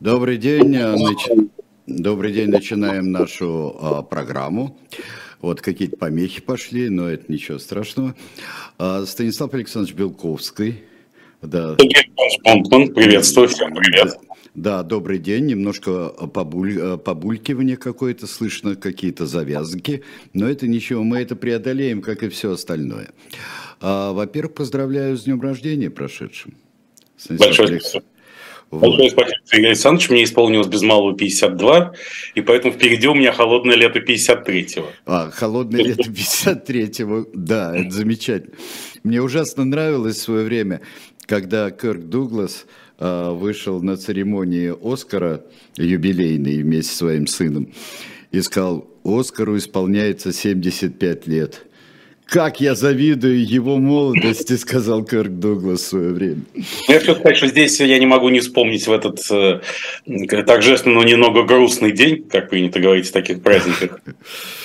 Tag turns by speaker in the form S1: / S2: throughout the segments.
S1: Добрый день. Нач... Добрый день. Начинаем нашу а, программу. Вот какие-то помехи пошли, но это ничего страшного. А, Станислав Александрович Белковский.
S2: Да. Бунтман, приветствую, всем привет.
S1: Да, добрый день. Немножко побуль, побулькивание какое-то слышно, какие-то завязки, но это ничего, мы это преодолеем, как и все остальное. А, во-первых, поздравляю с днем рождения прошедшим.
S2: Станислав Большое спасибо. Вот. Большое спасибо, Сергей Александрович. Мне исполнилось без малого 52, и поэтому впереди у меня холодное лето 53-го.
S1: А, холодное лето 53-го, да, это замечательно. Мне ужасно нравилось в свое время, когда Кирк Дуглас э, вышел на церемонии Оскара юбилейной вместе со своим сыном и сказал, Оскару исполняется 75 лет – как я завидую его молодости, сказал Кирк Дуглас в свое время.
S2: Я хочу сказать, что здесь я не могу не вспомнить в этот э, торжественный, но немного грустный день, как принято говорить в таких праздниках.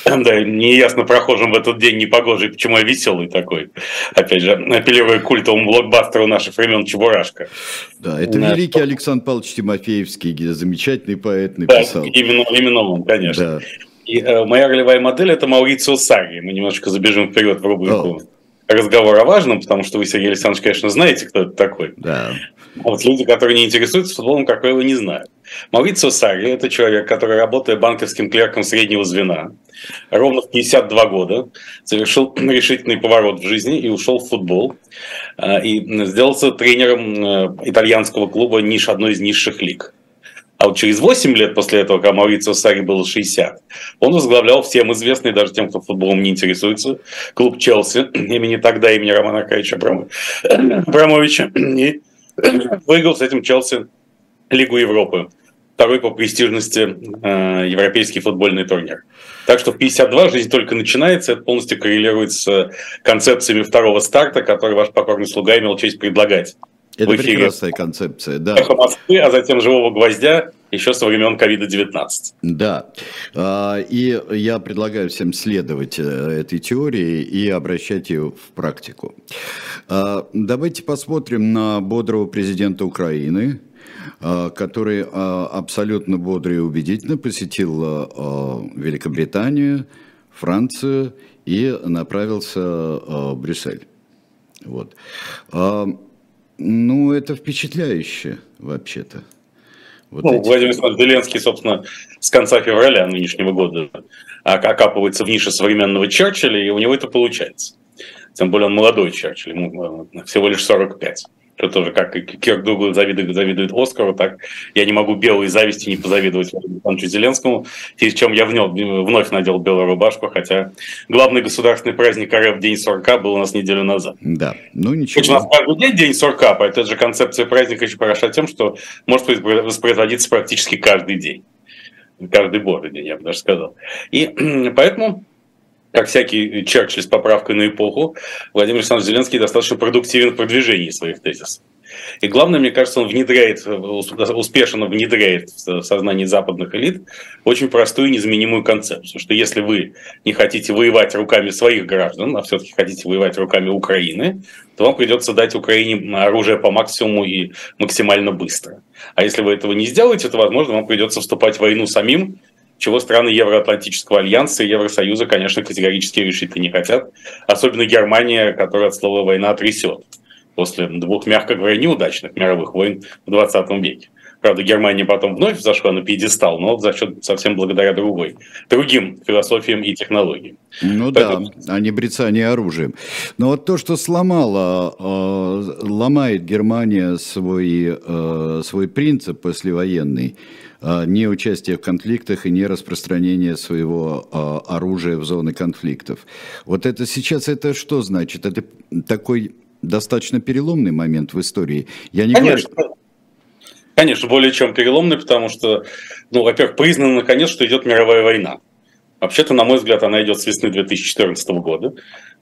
S2: Да, неясно прохожим в этот день непогожий, почему я веселый такой. Опять же, апеллируя к культовому блокбастеру наших времен Чебурашка.
S1: Да, это да. великий Александр Павлович Тимофеевский, замечательный поэт написал.
S2: Да, именно, именно он, конечно. Да. И э, моя ролевая модель это Маурицио Сари. Мы немножко забежим вперед в рубрику oh. разговор о важном, потому что вы, Сергей Александрович, конечно, знаете, кто это такой.
S1: Да.
S2: Вот люди, которые не интересуются футболом, как правило, не знают. Маурицио Сари – это человек, который, работая банковским клерком среднего звена, ровно в 52 года совершил решительный поворот в жизни и ушел в футбол. Э, и сделался тренером э, итальянского клуба ниш, одной из низших лиг. А вот через 8 лет после этого, когда Маурицио Сари было 60, он возглавлял всем известный, даже тем, кто футболом не интересуется, клуб Челси имени тогда имени Романа Аркадьевича Абрамовича. И выиграл с этим Челси Лигу Европы. Второй по престижности э, европейский футбольный турнир. Так что в 52 жизнь только начинается, это полностью коррелирует с концепциями второго старта, который ваш покорный слуга имел честь предлагать
S1: это в эфире. прекрасная концепция, да.
S2: Эхо Москвы, а затем живого гвоздя еще со времен ковида-19.
S1: Да. А, и я предлагаю всем следовать э, этой теории и обращать ее в практику. А, давайте посмотрим на бодрого президента Украины, а, который абсолютно бодро и убедительно посетил Великобританию, Францию и направился в Брюссель. Вот. Ну, это впечатляюще, вообще-то.
S2: Вот ну, эти... Владимир Зеленский, собственно, с конца февраля нынешнего года окапывается в нише современного Черчилля, и у него это получается. Тем более он молодой Черчилль, ему э, всего лишь 45 что тоже как Кирк Дуглас завидует, завидует Оскару, так я не могу белой зависти не позавидовать Александру Зеленскому, через чем я вновь, вновь надел белую рубашку, хотя главный государственный праздник РФ День сурка был у нас неделю назад.
S1: Да, ну ничего.
S2: Хоть у нас каждый день День сурка, поэтому же концепция праздника еще хороша тем, что может воспроизводиться практически каждый день. Каждый божий день, я бы даже сказал. И поэтому как всякий Черчилль с поправкой на эпоху, Владимир Александрович Зеленский достаточно продуктивен в продвижении своих тезисов. И главное, мне кажется, он внедряет, успешно внедряет в сознании западных элит очень простую и незаменимую концепцию, что если вы не хотите воевать руками своих граждан, а все-таки хотите воевать руками Украины, то вам придется дать Украине оружие по максимуму и максимально быстро. А если вы этого не сделаете, то, возможно, вам придется вступать в войну самим чего страны Евроатлантического альянса и Евросоюза, конечно, категорически решить не хотят. Особенно Германия, которая от слова «война» трясет после двух, мягко говоря, неудачных мировых войн в 20 веке. Правда, Германия потом вновь взошла на пьедестал, но за счет совсем благодаря другой, другим философиям и технологиям.
S1: Ну Поэтому... да, а не брецание оружием. Но вот то, что сломало, э, ломает Германия свой, э, свой принцип послевоенный, не участие в конфликтах и не распространение своего э, оружия в зоны конфликтов. Вот это сейчас, это что значит? Это такой достаточно переломный момент в истории. Я не
S2: Конечно. говорю... Конечно, более чем переломный, потому что, ну, во-первых, признано, наконец, что идет мировая война. Вообще-то, на мой взгляд, она идет с весны 2014 года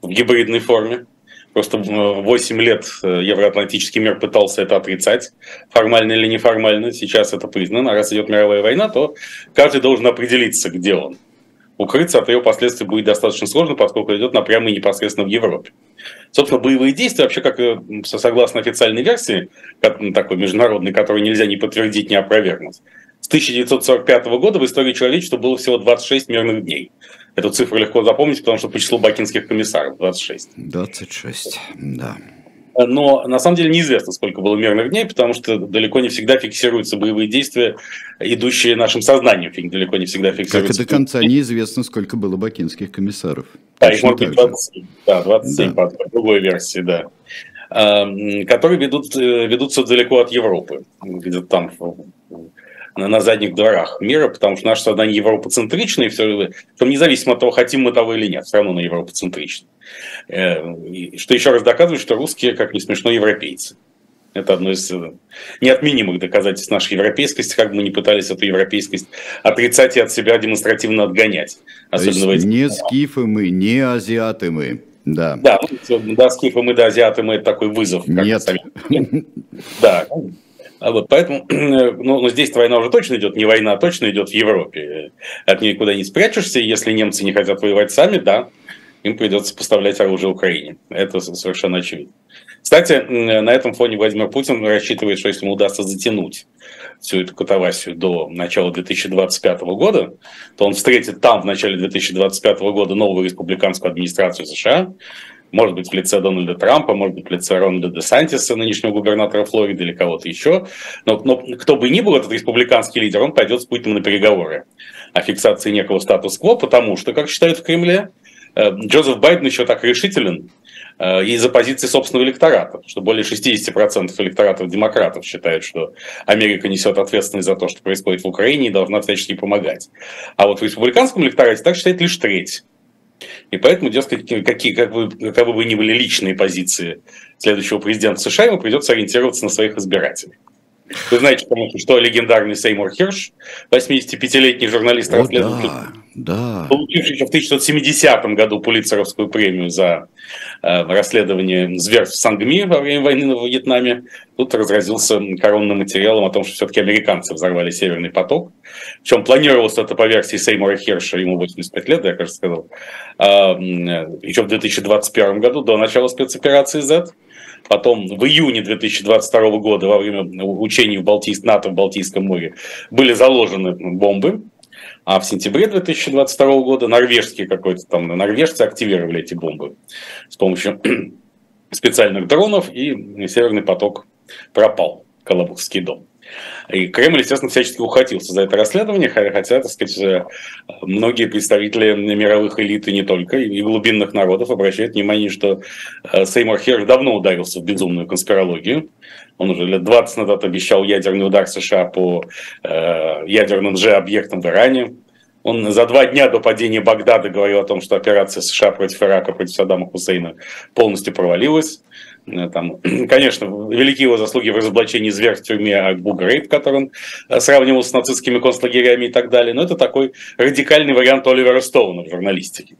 S2: в гибридной форме. Просто 8 лет э, евроатлантический мир пытался это отрицать, формально или неформально. Сейчас это признано. А раз идет мировая война, то каждый должен определиться, где он. укрыться от ее последствий будет достаточно сложно, поскольку идет напрямую и непосредственно в Европе. Собственно, боевые действия, вообще, как э, согласно официальной версии, такой международной, которую нельзя ни подтвердить, ни опровергнуть, с 1945 года в истории человечества было всего 26 мирных дней. Эту цифру легко запомнить, потому что по числу бакинских комиссаров 26.
S1: 26, да.
S2: Но на самом деле неизвестно, сколько было мирных дней, потому что далеко не всегда фиксируются боевые действия, идущие нашим сознанием. Далеко не всегда фиксируются.
S1: Как и до конца неизвестно, сколько было бакинских комиссаров.
S2: Да, их может быть 27, да, 27 да. по другой версии, да. Которые ведут, э, ведутся далеко от Европы, где-то там на задних дворах мира, потому что наше сознание европоцентричное, все, что независимо от того, хотим мы того или нет, все равно на европоцентрично. Э, что еще раз доказывает, что русские, как не смешно, европейцы. Это одно из э, неотменимых доказательств нашей европейскости, как бы мы ни пытались эту европейскость отрицать и от себя демонстративно отгонять.
S1: Особенно есть не скифы мы, не азиаты мы. Да.
S2: Да, ну, да, скифы мы, да, азиаты мы, это такой вызов.
S1: Нет.
S2: Да, а вот поэтому, ну, ну, здесь война уже точно идет, не война, а точно идет в Европе. От нее никуда не спрячешься. Если немцы не хотят воевать сами, да, им придется поставлять оружие Украине. Это совершенно очевидно. Кстати, на этом фоне Владимир Путин рассчитывает, что если ему удастся затянуть всю эту катавасию до начала 2025 года, то он встретит там в начале 2025 года новую республиканскую администрацию США, может быть, в лице Дональда Трампа, может быть, в лице Рональда Де Сантиса, нынешнего губернатора Флориды или кого-то еще. Но, но кто бы ни был этот республиканский лидер, он пойдет с Путиным на переговоры о фиксации некого статус-кво, потому что, как считают в Кремле, э, Джозеф Байден еще так решителен э, из-за позиции собственного электората, что более 60% электоратов демократов считают, что Америка несет ответственность за то, что происходит в Украине и должна всячески помогать. А вот в республиканском электорате так считает лишь треть. И поэтому, дескать, какие, как бы, каковы бы ни были личные позиции следующего президента США, ему придется ориентироваться на своих избирателей. Вы знаете, что легендарный Сеймур Хирш, 85-летний журналист-расследователь, да, да. получивший еще в 1970 году Пулитцеровскую премию за э, расследование зверств в Сангми во время войны в Вьетнаме, тут разразился коронным материалом о том, что все-таки американцы взорвали Северный поток. Причем планировалось это по версии Сеймура Хирша, ему 85 лет, я, кажется, сказал, э, еще в 2021 году, до начала спецоперации Z. Потом в июне 2022 года во время учений в Балтийс... НАТО в Балтийском море были заложены бомбы, а в сентябре 2022 года норвежские какой-то там, норвежцы активировали эти бомбы с помощью специальных дронов, и Северный поток пропал, Колобухский дом. И Кремль, естественно, всячески ухватился за это расследование, хотя, так сказать, э, многие представители мировых элит и не только, и глубинных народов обращают внимание, что э, Сеймур Хер давно ударился в безумную конспирологию. Он уже лет 20 назад обещал ядерный удар США по э, ядерным же объектам в Иране. Он за два дня до падения Багдада говорил о том, что операция США против Ирака, против Саддама Хусейна полностью провалилась. Э, там, конечно, велики его заслуги в разоблачении зверь в тюрьме Абу Грейб, который он э, сравнивал с нацистскими концлагерями и так далее. Но это такой радикальный вариант Оливера Стоуна в журналистике.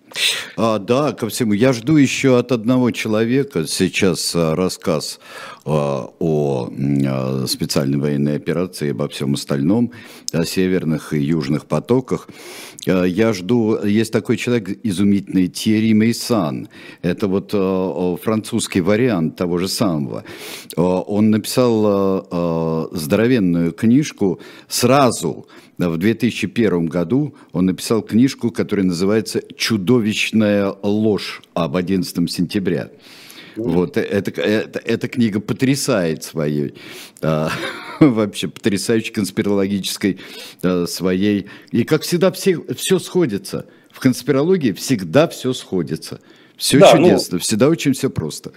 S1: А, да, ко всему. Я жду еще от одного человека сейчас э, рассказ о специальной военной операции, обо всем остальном, о северных и южных потоках. Я жду, есть такой человек изумительный, Тьерри Мейсан. Это вот французский вариант того же самого. Э, он написал э, э, здоровенную книжку сразу в 2001 году он написал книжку, которая называется «Чудовищная ложь» об 11 сентября. Вот, это, это, эта книга потрясает своей, а, вообще потрясающей конспирологической а, своей. И как всегда все, все сходится. В конспирологии всегда все сходится. Все да, ну чудесно, ну, всегда очень все просто.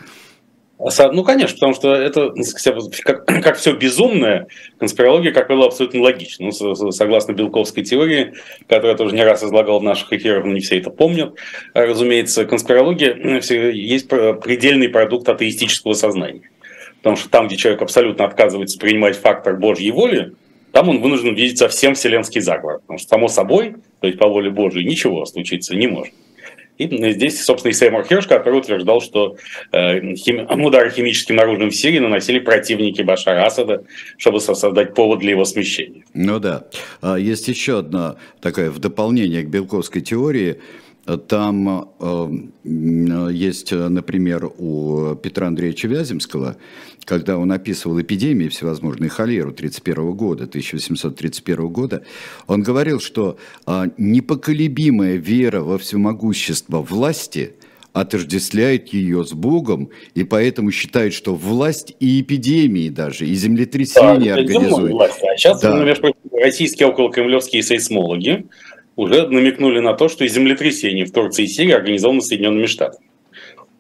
S2: Ну, конечно, потому что это, как, как все безумное, конспирология, как правило, абсолютно логична. Ну, согласно Белковской теории, которую я тоже не раз излагал в наших эфирах, но не все это помнят, разумеется, конспирология есть предельный продукт атеистического сознания. Потому что там, где человек абсолютно отказывается принимать фактор Божьей воли, там он вынужден видеть совсем вселенский заговор. Потому что, само собой, то есть по воле Божьей, ничего случиться не может. И здесь, собственно, и Сеймур Херш, который утверждал, что э, хими... удары химическим оружием в Сирии наносили противники Башара Асада, чтобы создать повод для его смещения.
S1: Ну да. А есть еще одна такая в дополнение к белковской теории – там э, есть, например, у Петра Андреевича Вяземского, когда он описывал эпидемии всевозможные, холеру 1931 года, 1831 года, он говорил, что э, непоколебимая вера во всемогущество власти отождествляет ее с Богом, и поэтому считает, что власть и эпидемии даже, и землетрясения да, организует.
S2: Власть. А сейчас, да. например, российские околокремлевские сейсмологи уже намекнули на то, что и землетрясение в Турции и Сирии организовано Соединенными Штатами.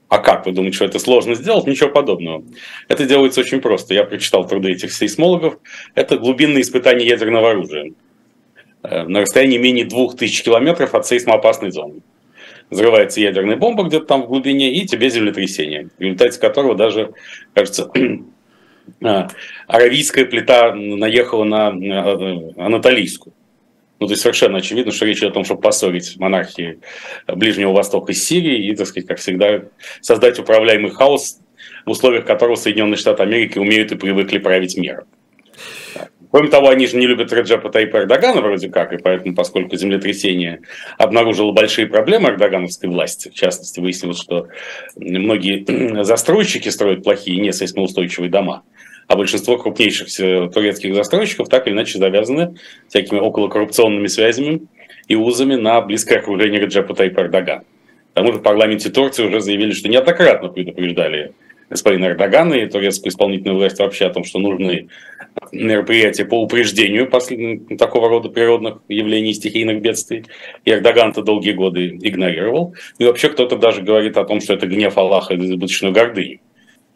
S2: А как вы думаете, что это сложно сделать? Ничего подобного. Это делается очень просто. Я прочитал труды этих сейсмологов. Это глубинные испытания ядерного оружия э, на расстоянии менее 2000 километров от сейсмоопасной зоны. Взрывается ядерная бомба где-то там в глубине, и тебе землетрясение, в результате которого даже, кажется, э, аравийская плита наехала на э, анатолийскую. Ну, то есть совершенно очевидно, что речь идет о том, чтобы поссорить монархии Ближнего Востока с Сирией и, так сказать, как всегда, создать управляемый хаос, в условиях которого Соединенные Штаты Америки умеют и привыкли править миром. Кроме того, они же не любят Реджепа Тайпа Эрдогана вроде как, и поэтому, поскольку землетрясение обнаружило большие проблемы эрдогановской власти, в частности, выяснилось, что многие застройщики строят плохие, не дома, а большинство крупнейших турецких застройщиков так или иначе завязаны всякими околокоррупционными связями и узами на близкое окружение Реджепа Тайпа Эрдогана. К тому же в парламенте Турции уже заявили, что неоднократно предупреждали господина Эрдогана и турецкую исполнительную власть вообще о том, что нужны мероприятия по упреждению такого рода природных явлений, стихийных бедствий. И Эрдоган это долгие годы игнорировал. И вообще кто-то даже говорит о том, что это гнев Аллаха и избыточную гордыню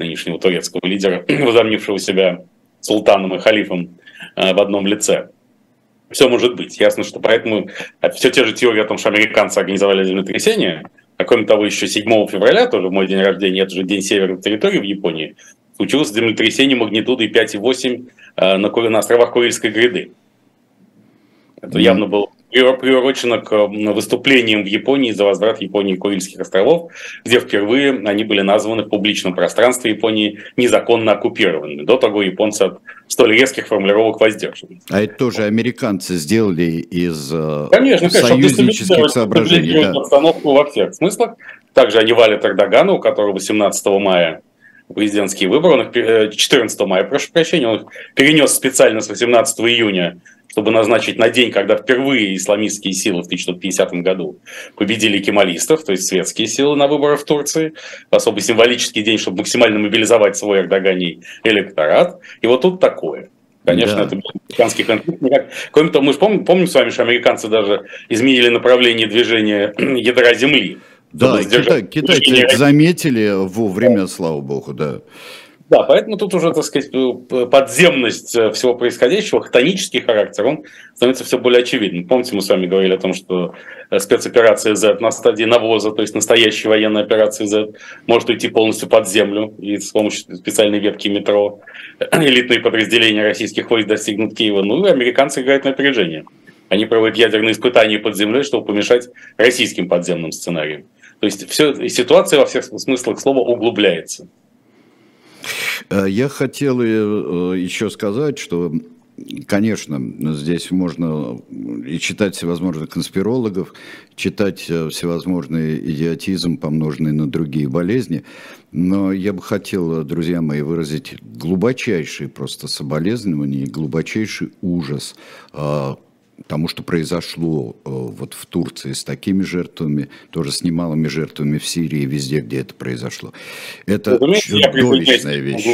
S2: нынешнего турецкого лидера, возомнившего себя султаном и халифом э, в одном лице. Все может быть. Ясно, что поэтому э, все те же теории о том, что американцы организовали землетрясение, а кроме того, еще 7 февраля, тоже мой день рождения, это же день северной территории в Японии, случилось землетрясение магнитудой 5,8 э, на, на островах Курильской гряды. Это явно было приурочено к выступлениям в Японии за возврат Японии Курильских островов, где впервые они были названы в публичном пространстве Японии незаконно оккупированными. До того японцы от столь резких формулировок воздерживались.
S1: А это тоже американцы сделали из э, конечно, союзнических конечно, соображений.
S2: Да. обстановку во всех смыслах. Также они валят Эрдогана, у которого 18 мая президентские выборы, он их 14 э, мая, прошу прощения, он их перенес специально с 18 июня чтобы назначить на день, когда впервые исламистские силы в 1950 году победили кемалистов, то есть светские силы на выборах в Турции, особо символический день, чтобы максимально мобилизовать свой эрдоганий электорат. И вот тут такое. Конечно, да. это американский конфликт. Кроме того, мы же помним, помним с вами, что американцы даже изменили направление движения ядра Земли.
S1: Да, Китай, китайцы заметили вовремя, слава богу, да.
S2: Да, поэтому тут уже, так сказать, э, подземность э, всего происходящего, хтонический характер, он становится все более очевидным. Помните, мы с вами говорили о том, что э, спецоперация Z на стадии навоза, то есть настоящая военная операция Z, может уйти полностью под землю, и с помощью специальной ветки метро элитные подразделения российских войск достигнут Киева. Ну и американцы играют на опережение. Они проводят ядерные испытания под землей, чтобы помешать российским подземным сценариям. То есть все, ситуация во всех смыслах слова углубляется.
S1: Э, я хотел э, еще сказать, что Конечно, здесь можно и читать всевозможных конспирологов, читать э, всевозможный идиотизм, помноженный на другие болезни, но я бы хотел, друзья мои, выразить глубочайший просто соболезнование, глубочайший ужас тому, что произошло э, вот в Турции с такими жертвами, тоже с немалыми жертвами в Сирии, везде, где это произошло. Это чудовищная вещь.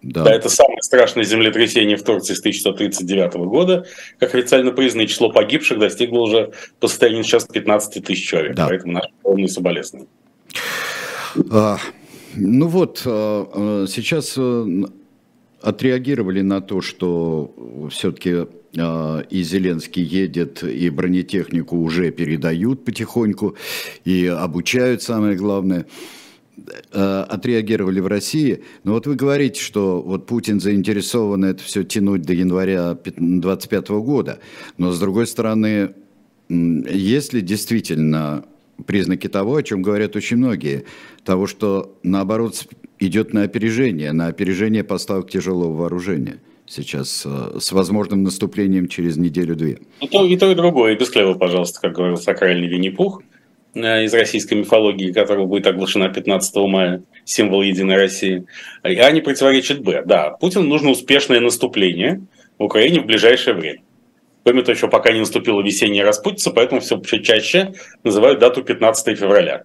S2: Да. да, это самое страшное землетрясение в Турции с 1939 года. Как официально признано, число погибших достигло уже по состоянию сейчас 15 тысяч человек. Да. Поэтому наши полные соболезнования.
S1: А, ну вот, а, а сейчас э, отреагировали на то, что все-таки и Зеленский едет, и бронетехнику уже передают потихоньку, и обучают, самое главное а, отреагировали в России. Но вот вы говорите, что вот Путин заинтересован это все тянуть до января 2025 года. Но с другой стороны, если действительно признаки того, о чем говорят очень многие, того, что наоборот идет на опережение, на опережение поставок тяжелого вооружения сейчас э, с возможным наступлением через неделю-две.
S2: И то, и то, и другое. И без хлеба, пожалуйста, как говорил сакральный Винни-Пух э, из российской мифологии, которая будет оглашена 15 мая, символ Единой России. А не противоречит Б. Да, Путину нужно успешное наступление в Украине в ближайшее время. Кроме того, еще пока не наступила весенняя распутица, поэтому все чаще называют дату 15 февраля.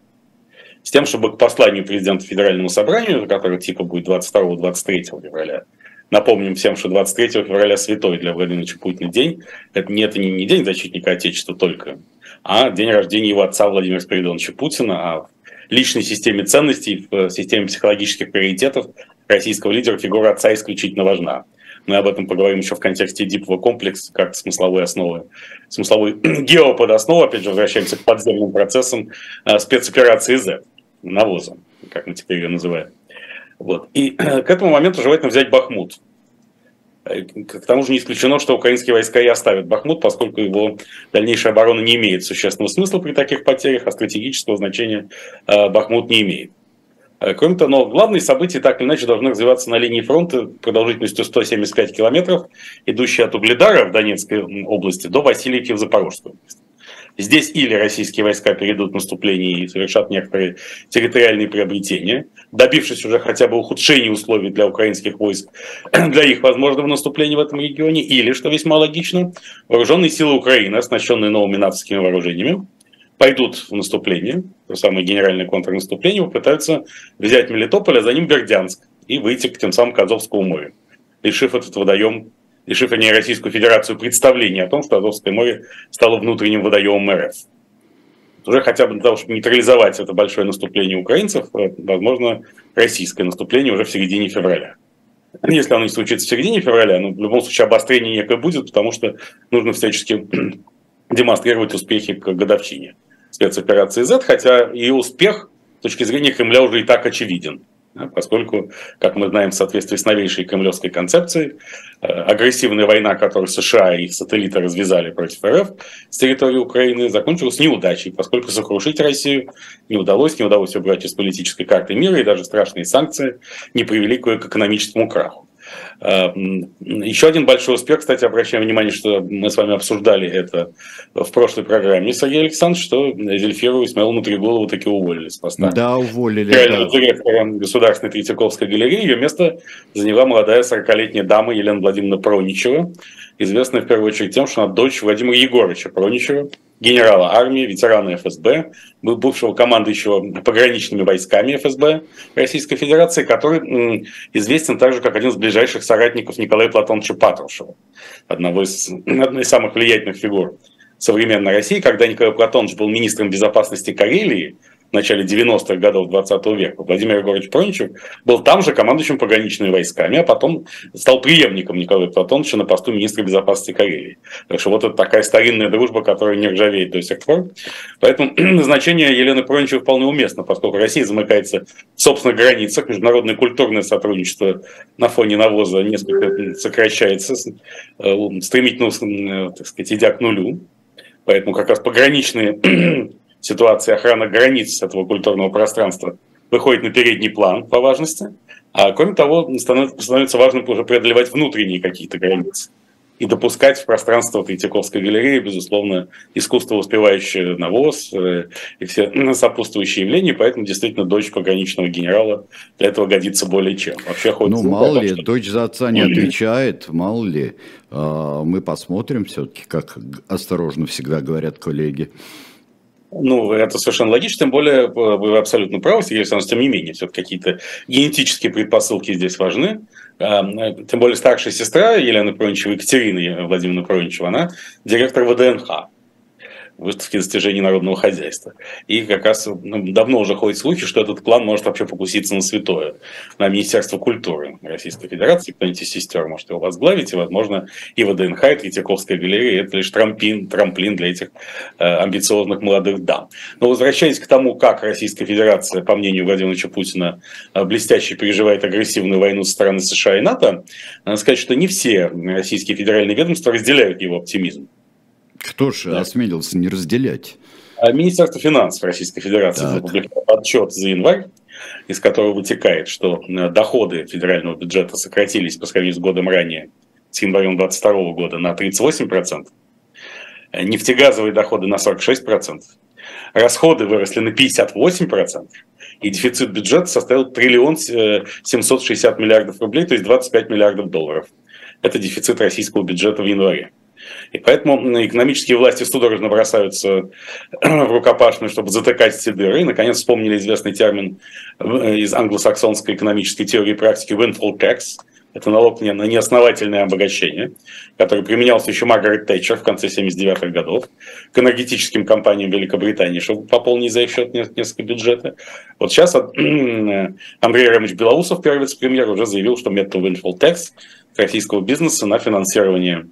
S2: С тем, чтобы к посланию президента Федеральному собранию, которое типа будет 22-23 февраля, Напомним всем, что 23 февраля святой для Владимира Путина день. Это, не, это не, день защитника Отечества только, а день рождения его отца Владимира Спиридоновича Путина, а в личной системе ценностей, в системе психологических приоритетов российского лидера фигура отца исключительно важна. Мы об этом поговорим еще в контексте дипового комплекса, как смысловой основы, смысловой геоподосновы, опять же, возвращаемся к подземным процессам э, спецоперации Z, навоза, как мы теперь ее называем. Вот. И к этому моменту желательно взять Бахмут. Э, к тому же не исключено, что украинские войска и оставят Бахмут, поскольку его дальнейшая оборона не имеет существенного смысла при таких потерях, а стратегического значения э, Бахмут не имеет. Э, кроме того, но главные события так или иначе должны развиваться на линии фронта продолжительностью 175 километров, идущей от Угледара в Донецкой области до Васильевки в Запорожской области. Здесь или российские войска перейдут наступление и совершат некоторые территориальные приобретения, добившись уже хотя бы ухудшения условий для украинских войск, для их возможного наступления в этом регионе, или, что весьма логично, вооруженные силы Украины, оснащенные новыми натовскими вооружениями, пойдут в наступление, то самое генеральное контрнаступление, попытаются взять Мелитополь, а за ним Бердянск и выйти к тем самым к Азовскому морю, лишив этот водоем лишив они Российскую Федерацию представления о том, что Азовское море стало внутренним водоемом РФ. Уже хотя бы для того, чтобы нейтрализовать это большое наступление украинцев, э, возможно, российское наступление уже в середине февраля. Если оно не случится в середине февраля, ну, в любом случае обострение некое будет, потому что нужно всячески демонстрировать успехи к годовщине спецоперации Z, хотя и успех с точки зрения Кремля уже и так очевиден поскольку, как мы знаем, в соответствии с новейшей кремлевской концепцией, э, агрессивная война, которую США и их сателлиты развязали против РФ с территории Украины, закончилась неудачей, поскольку сокрушить Россию не удалось, не удалось убрать из политической карты мира, и даже страшные санкции не привели к экономическому краху. Э, еще один большой успех, кстати, обращаем внимание, что мы с вами обсуждали это в прошлой программе, Сергей Александрович, что Зельфиру Исмаилу Внутриголову таки уволили с поста.
S1: Да, уволили.
S2: Да. директора Государственной Третьяковской галереи. Ее место заняла молодая 40-летняя дама Елена Владимировна Проничева, известная в первую очередь тем, что она дочь Владимира Егоровича Проничева, генерала армии, ветерана ФСБ, бывшего командующего пограничными войсками ФСБ Российской Федерации, который известен также как один из ближайших соратников Николая Платоновича Патрушева, одного из, одной из самых влиятельных фигур современной России, когда Николай Платонович был министром безопасности Карелии, в начале 90-х годов 20 века. Владимир Егорович Проничев был там же командующим пограничными войсками, а потом стал преемником Николая Платоновича на посту министра безопасности Карелии. Так что вот это такая старинная дружба, которая не ржавеет до сих пор. Поэтому назначение Елены Проничевой вполне уместно, поскольку Россия замыкается в собственных границах, международное культурное сотрудничество на фоне навоза несколько сокращается, э, стремительно, так сказать, идя к нулю. Поэтому как раз пограничные ситуация охраны границ этого культурного пространства выходит на передний план по важности, а кроме того, становится важным уже преодолевать внутренние какие-то границы и допускать в пространство Третьяковской галереи, безусловно, искусство, успевающее навоз э, и все сопутствующие явления, поэтому действительно дочь пограничного генерала для этого годится более чем.
S1: Вообще ходит ну, мало ли, что... дочь за отца не отвечает, мало ли. А, мы посмотрим все-таки, как осторожно всегда говорят коллеги.
S2: Ну, это совершенно логично, тем более вы абсолютно правы, Сергей Александрович, тем не менее, все какие-то генетические предпосылки здесь важны. Тем более старшая сестра Елены Проничева, Екатерина Владимировна Проничева, она директор ВДНХ выставки достижений народного хозяйства. И как раз ну, давно уже ходят слухи, что этот план может вообще покуситься на святое, на Министерство культуры Российской Федерации. Кто-нибудь из сестер может его возглавить, и, возможно, и ВДНХ, и Третьяковская галерея – это лишь трамплин, трамплин для этих э, амбициозных молодых дам. Но возвращаясь к тому, как Российская Федерация, по мнению Владимира Путина, э, блестяще переживает агрессивную войну со стороны США и НАТО, надо сказать, что не все российские федеральные ведомства разделяют его оптимизм.
S1: Кто же да. осмелился не разделять?
S2: А Министерство финансов Российской Федерации опубликовало отчет за январь, из которого вытекает, что э, доходы федерального бюджета сократились по сравнению с годом ранее, с январем 2022 года, на 38%, э, нефтегазовые доходы на 46%, расходы выросли на 58%, и дефицит бюджета составил триллион 760 миллиардов рублей, то есть 25 миллиардов долларов. Это дефицит российского бюджета в январе. И поэтому экономические власти судорожно бросаются в рукопашную, чтобы затыкать эти дыры. И, наконец, вспомнили известный термин э, из англосаксонской экономической теории и практики windfall tax. Это налог на неосновательное обогащение, который применялся еще Маргарет Тэтчер в конце 79-х годов к энергетическим компаниям Великобритании, чтобы пополнить за их счет несколько бюджета. Вот сейчас Андрей Рамович Белоусов, первый вице-премьер, уже заявил, что метод windfall tax российского бизнеса на финансирование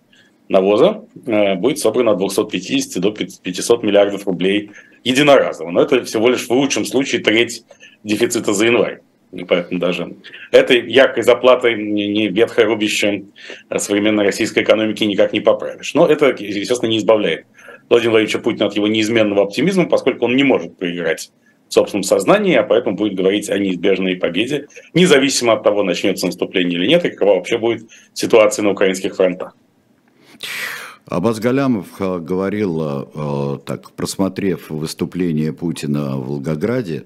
S2: навоза э, будет собрано от 250 до 500 миллиардов рублей единоразово. Но это всего лишь в лучшем случае треть дефицита за январь. Поэтому даже этой яркой заплатой не ветхое рубище современной российской экономики никак не поправишь. Но это, естественно, не избавляет Владимира Владимировича Путина от его неизменного оптимизма, поскольку он не может проиграть в собственном сознании, а поэтому будет говорить о неизбежной победе, независимо от того, начнется наступление или нет, и какова вообще будет ситуация на украинских фронтах.
S1: Абаз Галямов э, говорил, э, так, просмотрев выступление Путина в Волгограде,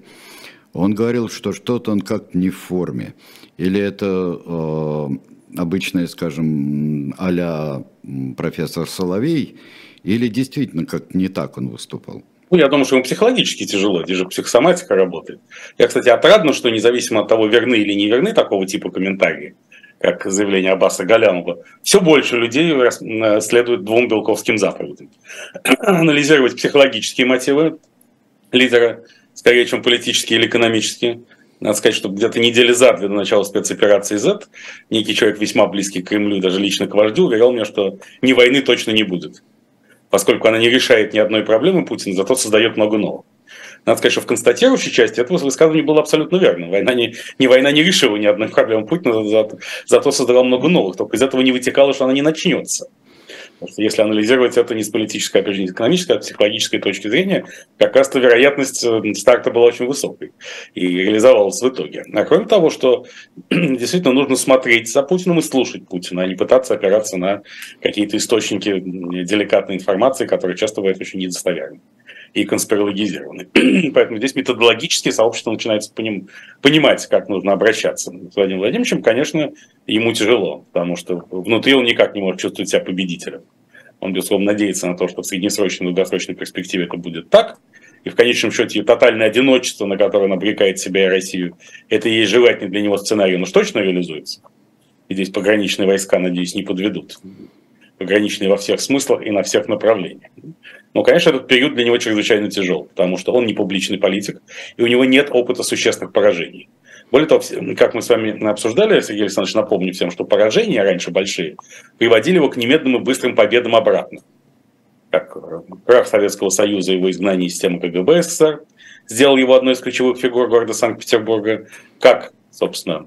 S1: он говорил, что что-то он как-то не в форме. Или это э, обычное, скажем, а профессор Соловей, или действительно как-то не так он выступал?
S2: Ну, я думаю, что ему психологически тяжело, здесь же психосоматика работает. Я, кстати, отрадно, что независимо от того, верны или не верны такого типа комментарии, как заявление Аббаса Галямова, все больше людей следует двум белковским заповедям. Анализировать психологические мотивы лидера, скорее, чем политические или экономические. Надо сказать, что где-то недели за две до начала спецоперации Z некий человек, весьма близкий к Кремлю, даже лично к вождю, уверял мне, что ни войны точно не будет. Поскольку она не решает ни одной проблемы Путина, зато создает много новых. Надо сказать, что в констатирующей части этого высказывания было абсолютно верно. Война не, не война не решила ни одной проблемы Путина, зато, зато создала много новых. Только из этого не вытекало, что она не начнется. Если анализировать это не с политической, опять же, не с экономической, а с психологической точки зрения, как раз-то вероятность э, старта была очень высокой и реализовалась в итоге. А кроме того, что действительно нужно смотреть за Путиным и слушать Путина, а не пытаться опираться на какие-то источники деликатной информации, которые часто бывают очень недостоверны и конспирологизированы. Поэтому здесь методологически сообщество начинает поним, понимать, как нужно обращаться с Владимиром Владимировичем. Конечно, ему тяжело, потому что внутри он никак не может чувствовать себя победителем. Он, безусловно, надеется на то, что в среднесрочной и долгосрочной перспективе это будет так. И в конечном счете тотальное одиночество, на которое он обрекает себя и Россию, это и желательный для него сценарий, но уж точно реализуется. И здесь пограничные войска, надеюсь, не подведут. Пограничные во всех смыслах и на всех направлениях. Но, конечно, этот период для него чрезвычайно тяжел, потому что он не публичный политик, и у него нет опыта существенных поражений. Более того, как мы с вами обсуждали, Сергей Александрович, напомню всем, что поражения раньше большие приводили его к немедленным и быстрым победам обратно. Как крах Советского Союза и его изгнание из системы КГБ СССР сделал его одной из ключевых фигур города Санкт-Петербурга, как, собственно,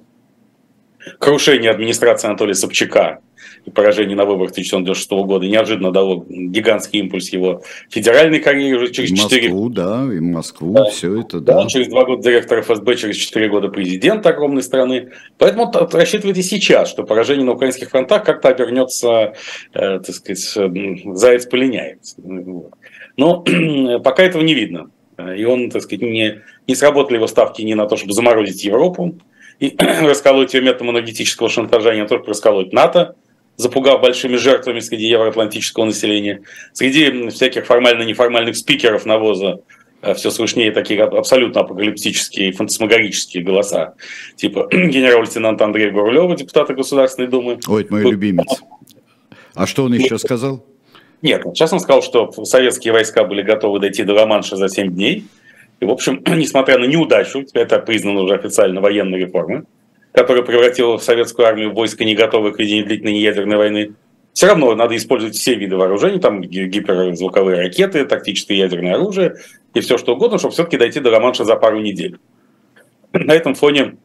S2: крушение администрации Анатолия Собчака и поражение на выборах 1996 года неожиданно дало гигантский импульс его федеральной карьере уже через
S1: Москву, 4 года. да, и Москву, да, все это, да.
S2: да. Через два года директор ФСБ, через 4 года президент огромной страны. Поэтому рассчитывает и сейчас, что поражение на украинских фронтах как-то обернется, э, так сказать, заяц полиняет. Но пока этого не видно. И он, так сказать, не, не сработали его ставки ни на то, чтобы заморозить Европу, и расколоть ее методом энергетического шантажа, не только расколоть НАТО, запугав большими жертвами среди евроатлантического населения. Среди всяких формально-неформальных спикеров навоза э, все слышнее такие абсолютно апокалиптические и фантасмагорические голоса, типа генерал-лейтенанта Андрея Гурлева, депутата Государственной Думы.
S1: Ой, это мой Тут... любимец. А что он еще сказал?
S2: Нет, сейчас он сказал, что советские войска были готовы дойти до Ла-Манша за 7 дней. И, в общем, несмотря на неудачу, это признано уже официально военной реформы, которая превратила в советскую армию войско не готовое к ведению длительной ядерной войны, все равно надо использовать все виды вооружений, там гиперзвуковые ракеты, тактическое ядерное оружие и все что угодно, чтобы все-таки дойти до Романша за пару недель. На этом фоне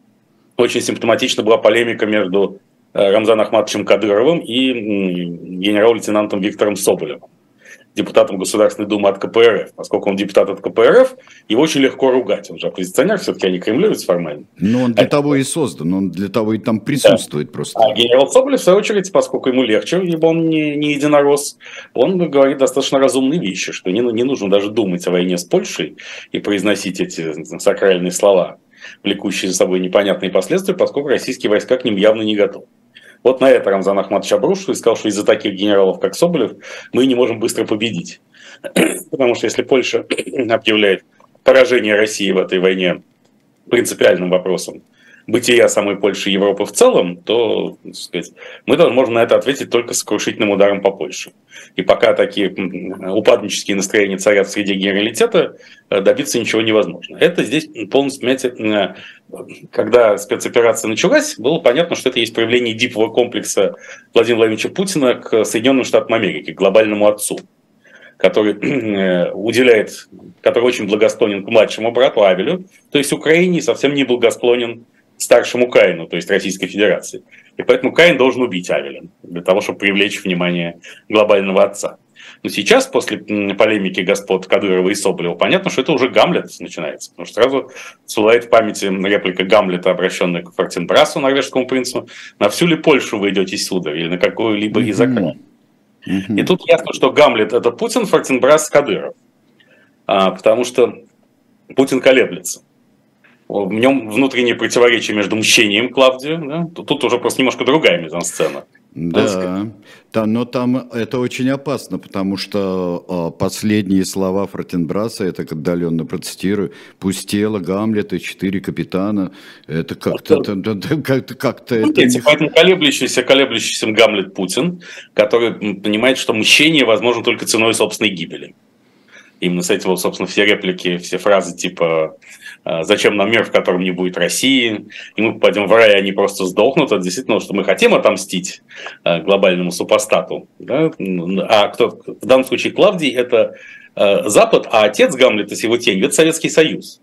S2: очень симптоматична была полемика между э, Рамзаном Ахматовичем Кадыровым и генерал-лейтенантом Виктором Соболевым. Депутатом Государственной Думы от КПРФ. Поскольку он депутат от КПРФ, его очень легко ругать. Он же оппозиционер, все-таки они кремлевец формально.
S1: Но он для а, того и создан, он для того и там присутствует да. просто.
S2: А генерал Соболев, в свою очередь, поскольку ему легче, ибо он не, не единорос, он говорит достаточно разумные вещи, что не, не нужно даже думать о войне с Польшей и произносить эти сакральные слова, влекущие за собой непонятные последствия, поскольку российские войска к ним явно не готовы. Вот на это Рамзан Ахматович обрушил и сказал, что из-за таких генералов, как Соболев, мы не можем быстро победить. Потому что если Польша объявляет поражение России в этой войне принципиальным вопросом, бытия самой Польши и Европы в целом, то сказать, мы можем на это ответить только сокрушительным ударом по Польше. И пока такие упаднические настроения царят среди генералитета, э, добиться ничего невозможно. Это здесь полностью, э, когда спецоперация началась, было понятно, что это есть проявление дипового комплекса Владимира Владимировича Путина к Соединенным Штатам Америки, к глобальному отцу который э, уделяет, который очень благосклонен к младшему брату Авелю, то есть Украине совсем не благосклонен старшему Каину, то есть Российской Федерации. И поэтому Каин должен убить Авеля для того, чтобы привлечь внимание глобального отца. Но сейчас, после полемики господ Кадырова и Соболева, понятно, что это уже Гамлет начинается. Потому что сразу всплывает в памяти реплика Гамлета, обращенная к Фортенбрасу, норвежскому принцу. На всю ли Польшу вы идете, сударь, или на какую-либо из окраин? И тут ясно, что Гамлет – это Путин, Фортенбрас – Кадыров. А, потому что Путин колеблется в нем внутреннее противоречие между мщением Клавдию, да? тут, тут уже просто немножко другая мизансцена.
S1: Да, да, но там это очень опасно, потому что э, последние слова Фортенбраса, это отдаленно процитирую, «Пустело, Гамлет и четыре капитана». Это как-то...
S2: Как-то, как-то это... Поэтому колеблющийся, колеблющийся Гамлет Путин, который понимает, что мщение возможно только ценой собственной гибели. Именно с этим, собственно, все реплики, все фразы типа «А, «Зачем нам мир, в котором не будет России?» и мы попадем в рай, и они просто сдохнут. Это действительно, что мы хотим отомстить а, глобальному супостату. Да? А кто, в данном случае Клавдий – это а, Запад, а отец Гамлета с его тенью – это Советский Союз.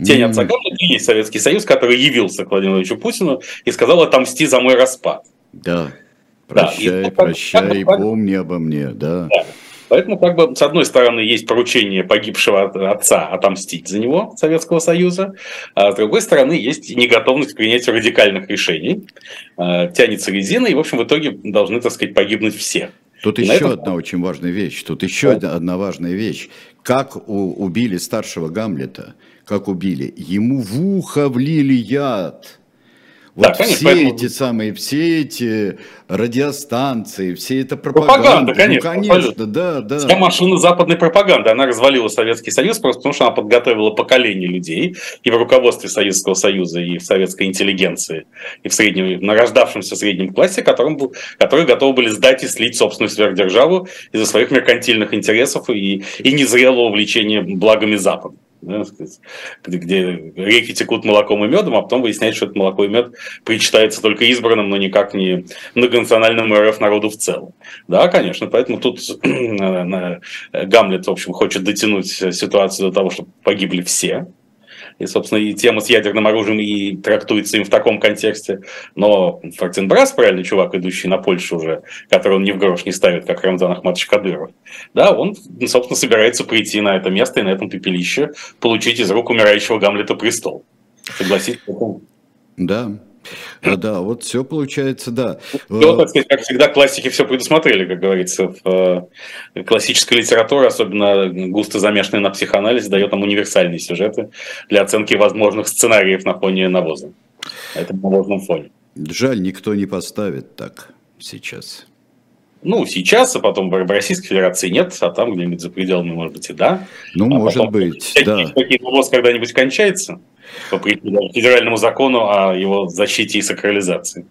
S2: Тень отца Гамлета и есть Советский Союз, который явился к Владимиру Владимировичу Путину и сказал «отомсти за мой распад».
S1: Да, прощай, да. И, прощай, как, помни обо мне, да. да.
S2: Поэтому, как бы, с одной стороны, есть поручение погибшего отца отомстить за него, Советского Союза, а с другой стороны, есть неготовность к принятию радикальных решений. А, тянется резина, и, в общем, в итоге должны, так сказать, погибнуть все.
S1: Тут и еще этом... одна очень важная вещь. Тут еще да. одна важная вещь. Как у, убили старшего Гамлета? Как убили? Ему в ухо влили яд. Вот да, конечно, все поэтому... эти самые, все эти радиостанции, все это пропаганда. Пропаганда,
S2: конечно. Ну, конечно, да, да. Вся машина западной пропаганды, она развалила Советский Союз просто потому, что она подготовила поколение людей и в руководстве Советского Союза, и в советской интеллигенции, и в среднем, в нарождавшемся среднем классе, которым, которые готовы были сдать и слить собственную сверхдержаву из-за своих меркантильных интересов и, и незрелого увлечения благами Запада да, где, где реки текут молоком и медом, а потом выясняется, что это молоко и мед причитается только избранным, но никак не многонациональному РФ народу в целом. Да, конечно, поэтому тут Гамлет, в общем, хочет дотянуть ситуацию до того, чтобы погибли все, и, собственно, и тема с ядерным оружием и трактуется им в таком контексте. Но Фортенбрас, правильный чувак, идущий на Польшу уже, который он ни в грош не ставит, как Рамзан Ахматович Кадыров, да, он, собственно, собирается прийти на это место и на этом пепелище получить из рук умирающего Гамлета престол. Согласитесь?
S1: Да, а, да, вот все получается, да.
S2: Ну, так сказать, как всегда, классики все предусмотрели, как говорится. В э, классической литературе, особенно густо замешанной на психоанализе, дает нам универсальные сюжеты для оценки возможных сценариев на фоне навоза. На этом навозном фоне.
S1: Жаль, никто не поставит так сейчас.
S2: Ну, сейчас, а потом в Российской Федерации нет, а там где-нибудь за пределами, может быть, и да.
S1: Ну, а может быть, да.
S2: Навоз когда-нибудь кончается по федеральному закону о его защите и сакрализации.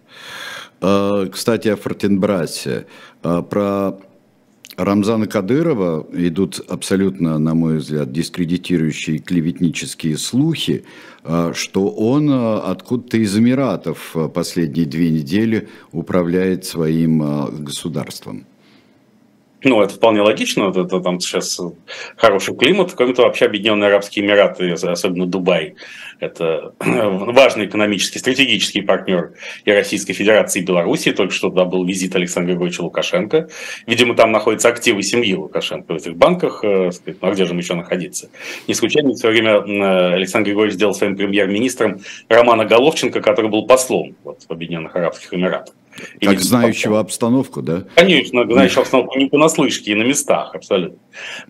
S1: А, кстати, о Фортенбрасе. А, про Рамзана Кадырова идут абсолютно, на мой взгляд, дискредитирующие клеветнические слухи, а, что он откуда-то из Эмиратов последние две недели управляет своим государством.
S2: Ну, это вполне логично, это, это там сейчас хороший климат. Кроме того, вообще Объединенные Арабские Эмираты, особенно Дубай, это важный экономический, стратегический партнер и Российской Федерации, и Белоруссии. Только что туда был визит Александра Григорьевича Лукашенко. Видимо, там находятся активы семьи Лукашенко в этих банках. Э, ну, а где же им еще находиться? Не случайно в свое время Александр Григорьевич сделал своим премьер-министром Романа Головченко, который был послом вот, в Объединенных Арабских Эмиратах.
S1: Как знающего обстановку, да?
S2: Конечно, знающего обстановку не понаслышке и на местах, абсолютно.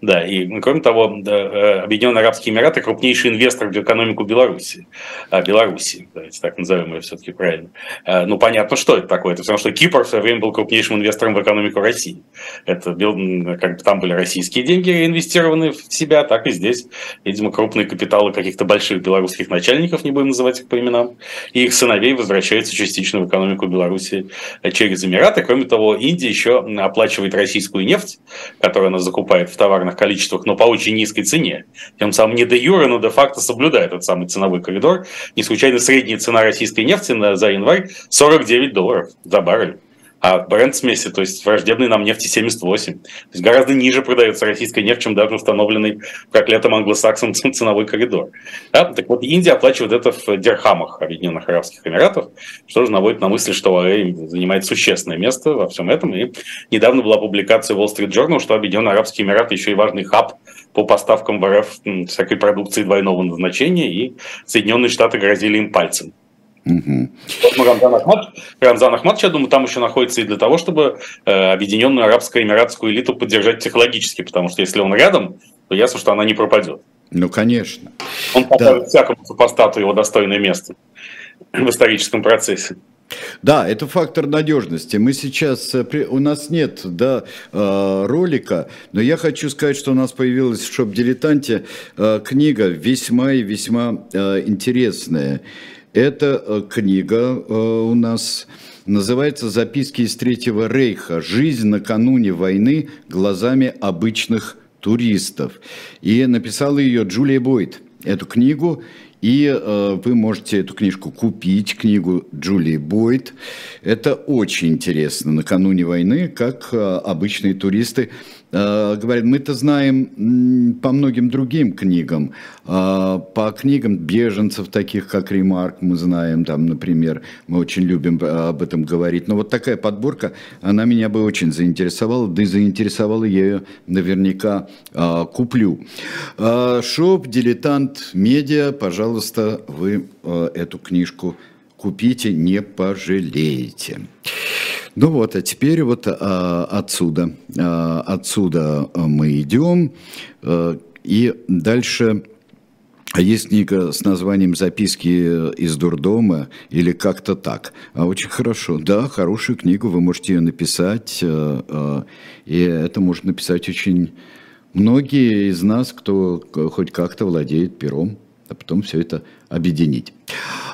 S2: Да, и кроме того, да, э, Объединенные Арабские Эмираты крупнейший инвестор в экономику Беларуси. А, Беларуси, давайте так назовем ее все-таки правильно. А, ну, понятно, что это такое. Это потому что Кипр в свое время был крупнейшим инвестором в экономику России. Это, как бы там были российские деньги инвестированы в себя, так и здесь. Видимо, крупные капиталы каких-то больших белорусских начальников, не будем называть их по именам, и их сыновей возвращаются частично в экономику Беларуси через Эмираты. Кроме того, Индия еще оплачивает российскую нефть, которую она закупает в товарных количествах, но по очень низкой цене. Тем самым не де юре, но де факто соблюдает этот самый ценовой коридор. Не случайно средняя цена российской нефти за январь 49 долларов за баррель а бренд смеси, то есть враждебный нам нефти 78. То есть гораздо ниже продается российская нефть, чем даже установленный проклятым англосаксом ценовой коридор. Да? Так вот, Индия оплачивает это в дирхамах Объединенных Арабских Эмиратов, что же наводит на мысль, что ОАЭ занимает существенное место во всем этом. И недавно была публикация Wall Street Journal, что Объединенные Арабские Эмираты еще и важный хаб по поставкам в РФ всякой продукции двойного назначения, и Соединенные Штаты грозили им пальцем. Угу. Рамзан Ахмад, Рамзан Ахмад, я думаю, там еще находится и для того, чтобы э, объединенную арабско-эмиратскую элиту поддержать психологически, потому что если он рядом, то ясно, что она не пропадет.
S1: Ну, конечно.
S2: Он поставит да. всякому супостату его достойное место в историческом процессе.
S1: Да, это фактор надежности. Мы сейчас, э, у нас нет да, э, ролика, но я хочу сказать, что у нас появилась в шоп-дилетанте книга весьма и весьма интересная. Эта э, книга э, у нас называется «Записки из Третьего Рейха. Жизнь накануне войны глазами обычных туристов». И написала ее Джулия Бойт. Эту книгу и э, вы можете эту книжку купить, книгу Джулии Бойт. Это очень интересно. Накануне войны, как обычные туристы Э, говорит, мы-то знаем по многим другим книгам, э, по книгам беженцев, таких как Ремарк, мы знаем, там, например, мы очень любим э, об этом говорить. Но вот такая подборка, она меня бы очень заинтересовала, да и заинтересовала я ее наверняка куплю. Shop, diletant, media, пожалуйста, вы эту книжку купите, не пожалеете. Ну вот, а теперь вот а, отсюда, а, отсюда мы идем, а, и дальше есть книга с названием «Записки из дурдома» или как-то так. А очень хорошо. Да, хорошую книгу, вы можете ее написать, а, а, и это может написать очень многие из нас, кто хоть как-то владеет пером, а потом все это объединить.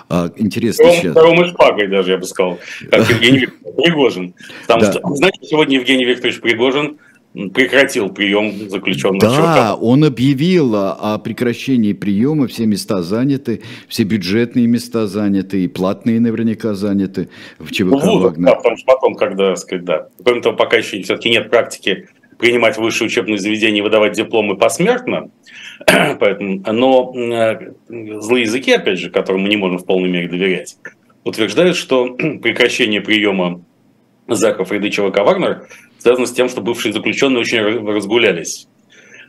S2: А, интересно Пером, сейчас. Пером и шпагой даже, я бы сказал, как Евгений Викторович Пригожин. Потому да. что, знаете, сегодня Евгений Викторович Пригожин прекратил прием заключенных.
S1: Да, он объявил о прекращении приема, все места заняты, все бюджетные места заняты, и платные наверняка заняты в ЧВК ну,
S2: Вагнер. Да, потому что потом, когда, сказать, да. Кроме того, пока еще все-таки нет практики принимать высшие учебные заведения и выдавать дипломы посмертно, Поэтому, но э, злые языки, опять же, которым мы не можем в полной мере доверять, утверждают, что прекращение приема Заков и ЧВК «Вагнер» связано с тем, что бывшие заключенные очень разгулялись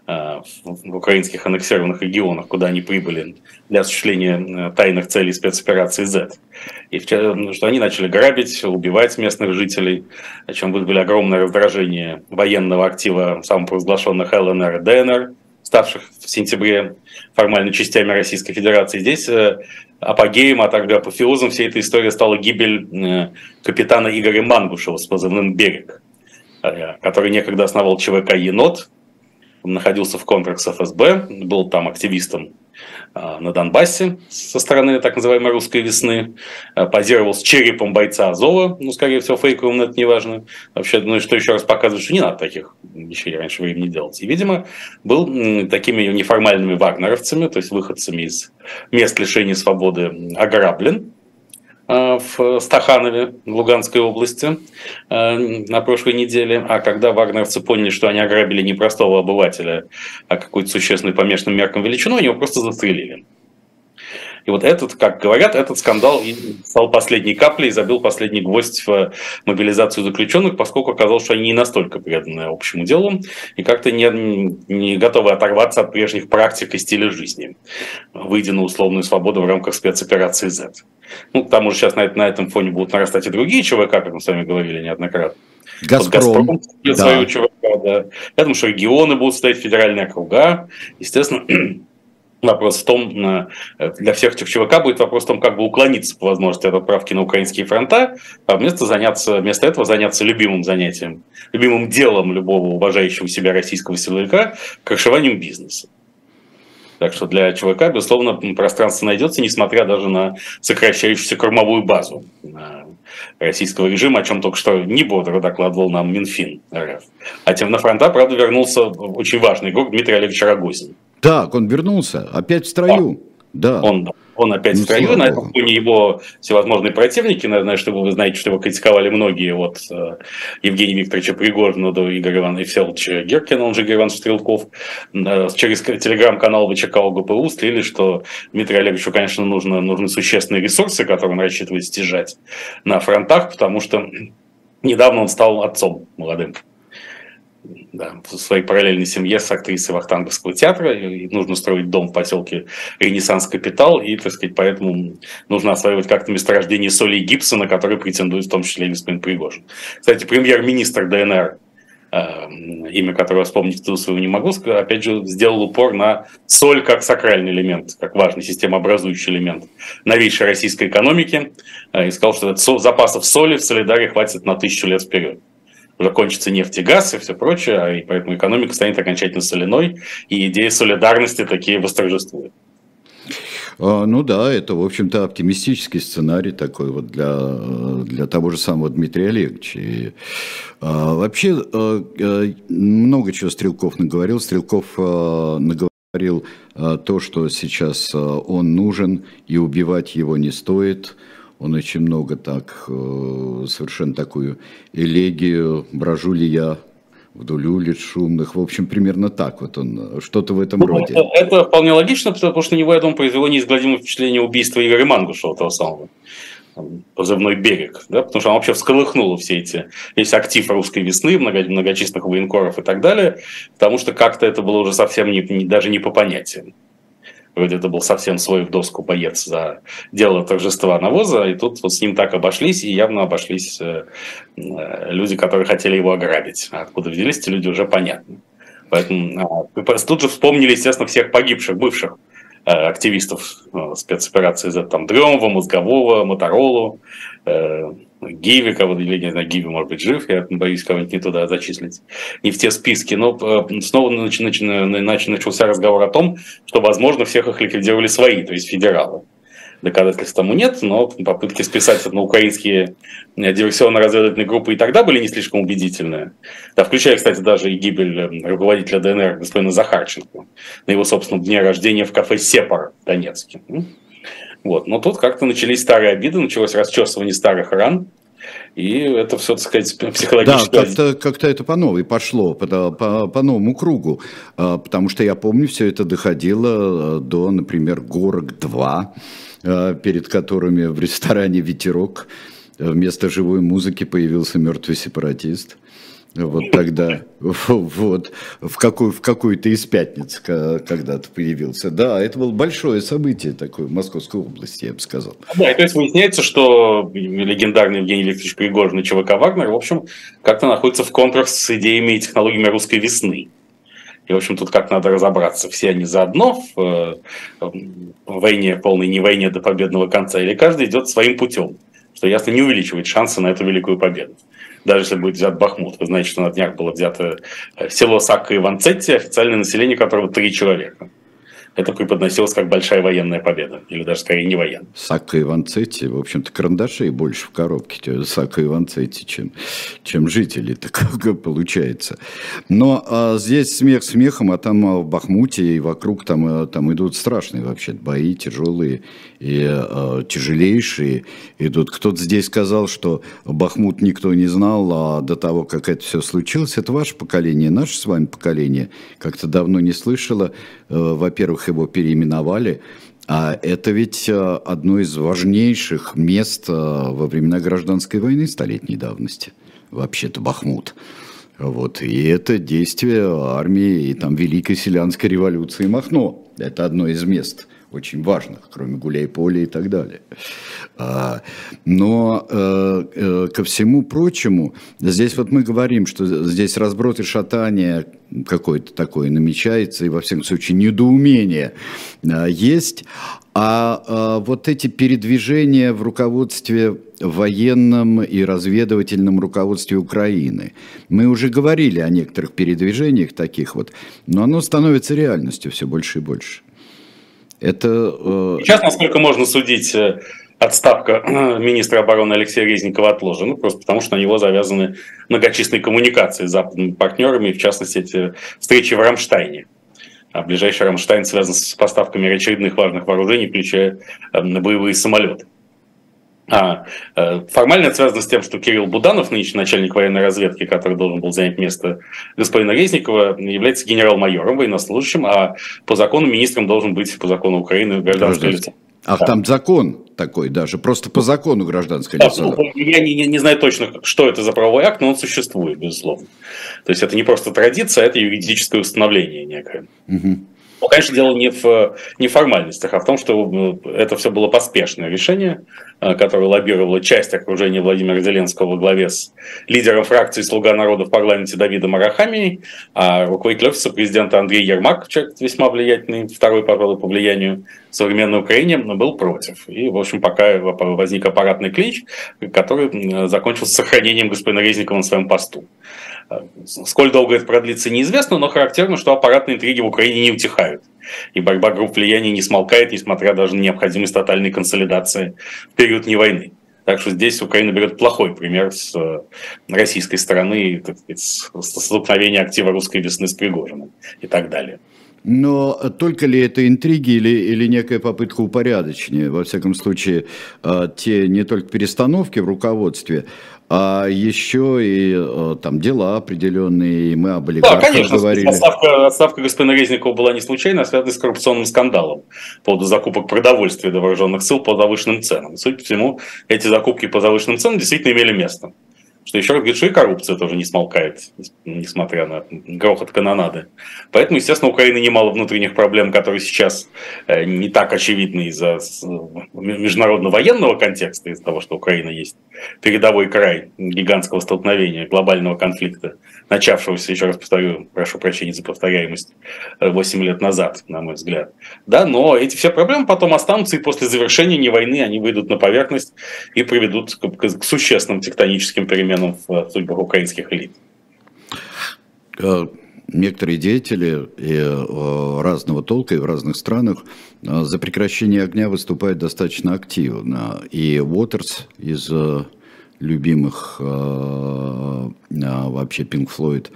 S2: в украинских аннексированных регионах, куда они прибыли для осуществления э, тайных целей спецоперации Z. И что они начали грабить, убивать местных жителей, о чем вызвали огромное раздражение военного актива самопровозглашенных ЛНР и ДНР – ставших в сентябре формально частями Российской Федерации. Здесь э, апогеем, а также апофеозом всей этой истории стала гибель э, капитана Игоря Мангушева с позывным «Берег», э, который некогда основал ЧВК «Енот», находился в контракт с ФСБ, был там активистом а, на Донбассе со стороны так называемой русской весны, а, позировал с черепом бойца Азова, ну, скорее всего, фейковым, но это не важно. Вообще, ну, что еще раз показывает, что не надо таких вещей раньше времени делать. И, видимо, был такими неформальными вагнеровцами, то есть выходцами из мест лишения свободы ограблен, в Стаханове, в Луганской области э, на прошлой неделе. А когда вагнеровцы поняли, что они ограбили не простого обывателя, а какую-то существенную по местным меркам величину, они его просто застрелили. И вот этот, как говорят, этот скандал стал последней каплей, забил последний гвоздь в мобилизацию заключенных, поскольку оказалось, что они не настолько преданы общему делу и как-то не, не готовы оторваться от прежних практик и стиля жизни, выйдя на условную свободу в рамках спецоперации Z. Ну, к тому же сейчас на, на этом фоне будут нарастать и другие ЧВК, как мы с вами говорили неоднократно.
S1: Газпром. Вот Газпром
S2: да. свою ЧВК, да. Я думаю, что регионы будут стоять федеральные округа. Естественно, Вопрос в том, э, для всех этих ЧВК будет вопрос в том, как бы уклониться по возможности от отправки на украинские фронта, а вместо, заняться, вместо этого заняться любимым занятием, любимым делом любого уважающего себя российского силовика – крышеванием бизнеса. Так что для ЧВК, безусловно, пространство найдется, несмотря даже на сокращающуюся кормовую базу российского режима, о чем только что не бодро докладывал нам Минфин РФ. А тем на фронта, правда, вернулся очень важный игрок Дмитрий Олегович Рогозин.
S1: Так, он вернулся, опять в строю. Да.
S2: Он, он опять ну, в строю, на этом фоне его всевозможные противники, наверное, что вы знаете, что его критиковали многие, от э, Евгения Викторовича Пригожина до Игоря Ивановича Всеволодовича Геркина, он же Игорь Иванович Стрелков, э, через телеграм-канал ВЧК ОГПУ слили, что Дмитрию Олеговичу, конечно, нужно, нужны существенные ресурсы, которые он рассчитывает стяжать на фронтах, потому что недавно он стал отцом молодым да, в своей параллельной семье с актрисой Вахтанговского театра. И нужно строить дом в поселке Ренессанс Капитал. И, так сказать, поэтому нужно осваивать как-то месторождение соли и гипса, на которые претендует в том числе господин Пригожин. Кстати, премьер-министр ДНР, э, имя которого вспомнить тут своего не могу, опять же, сделал упор на соль как сакральный элемент, как важный системообразующий элемент новейшей российской экономики. Э, и сказал, что запасов соли в Солидаре хватит на тысячу лет вперед уже нефть и газ и все прочее, а и поэтому экономика станет окончательно соляной, и идея солидарности такие восторжествует.
S1: А, ну да, это, в общем-то, оптимистический сценарий такой вот для, для того же самого Дмитрия Олеговича. И, а, вообще а, много чего Стрелков наговорил. Стрелков а, наговорил а, то, что сейчас он нужен, и убивать его не стоит – он очень много так, э, совершенно такую элегию, брожу ли я вдоль улиц шумных. В общем, примерно так вот он, что-то в этом ну, роде.
S2: Это, это вполне логично, потому что на него, я думаю, произвело неизгладимое впечатление убийства Игоря Мангушева, того самого позывной берег, да, потому что он вообще всколыхнула все эти, весь актив русской весны, много, многочисленных военкоров и так далее, потому что как-то это было уже совсем не, не, даже не по понятиям. Вроде это был совсем свой в доску боец за дело торжества навоза, и тут вот с ним так обошлись, и явно обошлись э, э, люди, которые хотели его ограбить. Откуда взялись эти люди, уже понятно. Поэтому а, тут же вспомнили, естественно, всех погибших, бывших активистов спецоперации Z, там, Дремова, Мозгового, Моторолу, Гиви, кого или не знаю, Гиви может быть жив, я боюсь кого-нибудь не туда зачислить, не в те списки. Но э, снова нач, нач, нач, начался разговор о том, что, возможно, всех их ликвидировали свои, то есть федералы. Доказательств тому нет, но попытки списать на украинские э, диверсионно-разведывательные группы и тогда были не слишком убедительные. Да, включая, кстати, даже и гибель э, руководителя ДНР господина Захарченко на его собственном дне рождения в кафе «Сепар» в Донецке. Вот. Но тут как-то начались старые обиды, началось расчесывание старых ран. И это все, так сказать, психологически...
S1: Да, как-то, как это по новой пошло, по, по, по новому кругу. А, потому что я помню, все это доходило до, например, «Горок-2», а, перед которыми в ресторане «Ветерок» вместо живой музыки появился мертвый сепаратист. Вот тогда, вот, в, какой, в какую-то из пятниц когда-то появился. Да, это было большое событие такое в Московской области, я бы сказал.
S2: Да, и то есть выясняется, что легендарный Евгений Викторович Пригожин и ЧВК «Вагнер», в общем, как-то находится в контрах с идеями и технологиями русской весны. И, в общем, тут как надо разобраться. Все они заодно э, в войне, полной не войне до победного конца, или каждый идет своим путем, что ясно не увеличивает шансы на эту великую победу даже если будет взят Бахмут. Вы знаете, что на днях было взято э, село Сакка и Ванцетти, официальное население которого три человека. Это преподносилось как большая военная победа, или даже скорее не военная.
S1: Сака и Ванцетти, в общем-то, карандашей больше в коробке Сака и Ванцетти, чем, чем жители, так получается. Но а, здесь смех смехом, а там а, в Бахмуте и вокруг там, а, там идут страшные вообще бои, тяжелые и а, тяжелейшие идут. Кто-то здесь сказал, что Бахмут никто не знал а до того, как это все случилось. Это ваше поколение, наше с вами поколение как-то давно не слышало. Э, во-первых, его переименовали, а это ведь э, одно из важнейших мест э, во времена гражданской войны столетней давности. Вообще-то Бахмут. Вот. И это действие армии и там Великой Селянской революции Махно. Это одно из мест очень важных, кроме гуляй-поля и так далее. А, но э, э, ко всему прочему, здесь вот мы говорим, что здесь разброд и шатание какое-то такое намечается, и во всяком случае недоумение а, есть. А, а вот эти передвижения в руководстве военном и разведывательном руководстве Украины. Мы уже говорили о некоторых передвижениях таких вот, но оно становится реальностью все больше и больше.
S2: Это... Э, Сейчас, насколько можно судить, э, отставка э, министра обороны Алексея Резникова отложена, просто потому что на него завязаны многочисленные коммуникации с западными партнерами, в частности, эти встречи в Рамштайне. А ближайший Рамштайн связан с поставками очередных важных вооружений, включая боевые самолеты. А, э, формально это связано с тем, что Кирилл Буданов, нынешний начальник военной разведки, который должен был занять место господина Резникова, является генерал-майором, военнослужащим, а по закону министром должен быть, по закону Украины, гражданское лицо.
S1: А да. там закон такой даже, просто по закону гражданское да, лицо.
S2: Ну, я не, не, не знаю точно, что это за правовой акт, но он существует, безусловно. То есть это не просто традиция, это юридическое установление некое. Угу. Ну, конечно, дело не в, не в формальностях, а в том, что ну, это все было поспешное решение, э, которое лоббировало часть окружения Владимира Зеленского во главе с лидером фракции «Слуга народа» в парламенте Давидом Арахамией, а руководитель офиса президента Андрей Ермак, человек весьма влиятельный, второй, пожалуй, по влиянию современной Украине, был против. И, в общем, пока возник аппаратный клич, который закончился сохранением господина Резникова на своем посту. Сколь долго это продлится, неизвестно, но характерно, что аппаратные интриги в Украине не утихают. И борьба групп влияния не смолкает, несмотря даже на необходимость тотальной консолидации в период не войны. Так что здесь Украина берет плохой пример с э, российской стороны, так сказать, столкновения актива русской весны с Пригожиным и так далее.
S1: Но только ли это интриги или, или некая попытка упорядочения? Во всяком случае, э, те не только перестановки в руководстве, а еще и э, там дела определенные, и мы об олигархах да, конечно, говорили.
S2: Отставка, отставка господина Резникова была не случайна, а связана с коррупционным скандалом по поводу закупок продовольствия до вооруженных сил по завышенным ценам. Судя по всему, эти закупки по завышенным ценам действительно имели место. Что еще раз говорит, что и коррупция тоже не смолкает, несмотря на грохот канонады. Поэтому, естественно, у Украины немало внутренних проблем, которые сейчас э, не так очевидны из-за международно-военного контекста, из-за того, что Украина есть передовой край гигантского столкновения, глобального конфликта, начавшегося, еще раз повторю, прошу прощения за повторяемость, 8 лет назад, на мой взгляд. Да, но эти все проблемы потом останутся, и после завершения войны они выйдут на поверхность и приведут к, к существенным тектоническим переменам переменам в судьбах украинских элит?
S1: Э, некоторые деятели э, разного толка и в разных странах э, за прекращение огня выступают достаточно активно. И Уотерс из любимых вообще Pink Floyd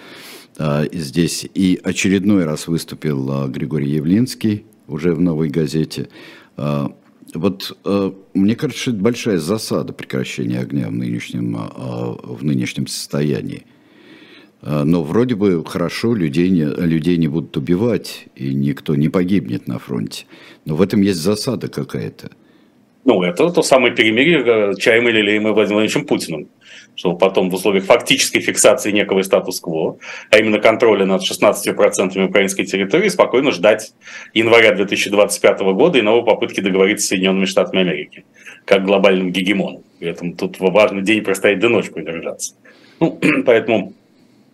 S1: здесь и очередной раз выступил Григорий Явлинский уже в «Новой газете». Вот э, мне кажется, что это большая засада прекращения огня в нынешнем, э, в нынешнем состоянии. Э, но вроде бы хорошо, людей не, людей не будут убивать, и никто не погибнет на фронте. Но в этом есть засада какая-то.
S2: Ну, это то самое перемирие э, чаем или леем и Владимировичем Путиным чтобы потом в условиях фактической фиксации некого статус-кво, а именно контроля над 16% украинской территории, спокойно ждать января 2025 года и новой попытки договориться с Соединенными Штатами Америки, как глобальным гегемоном. Поэтому тут важный день простоять до ночи продержаться. Ну, поэтому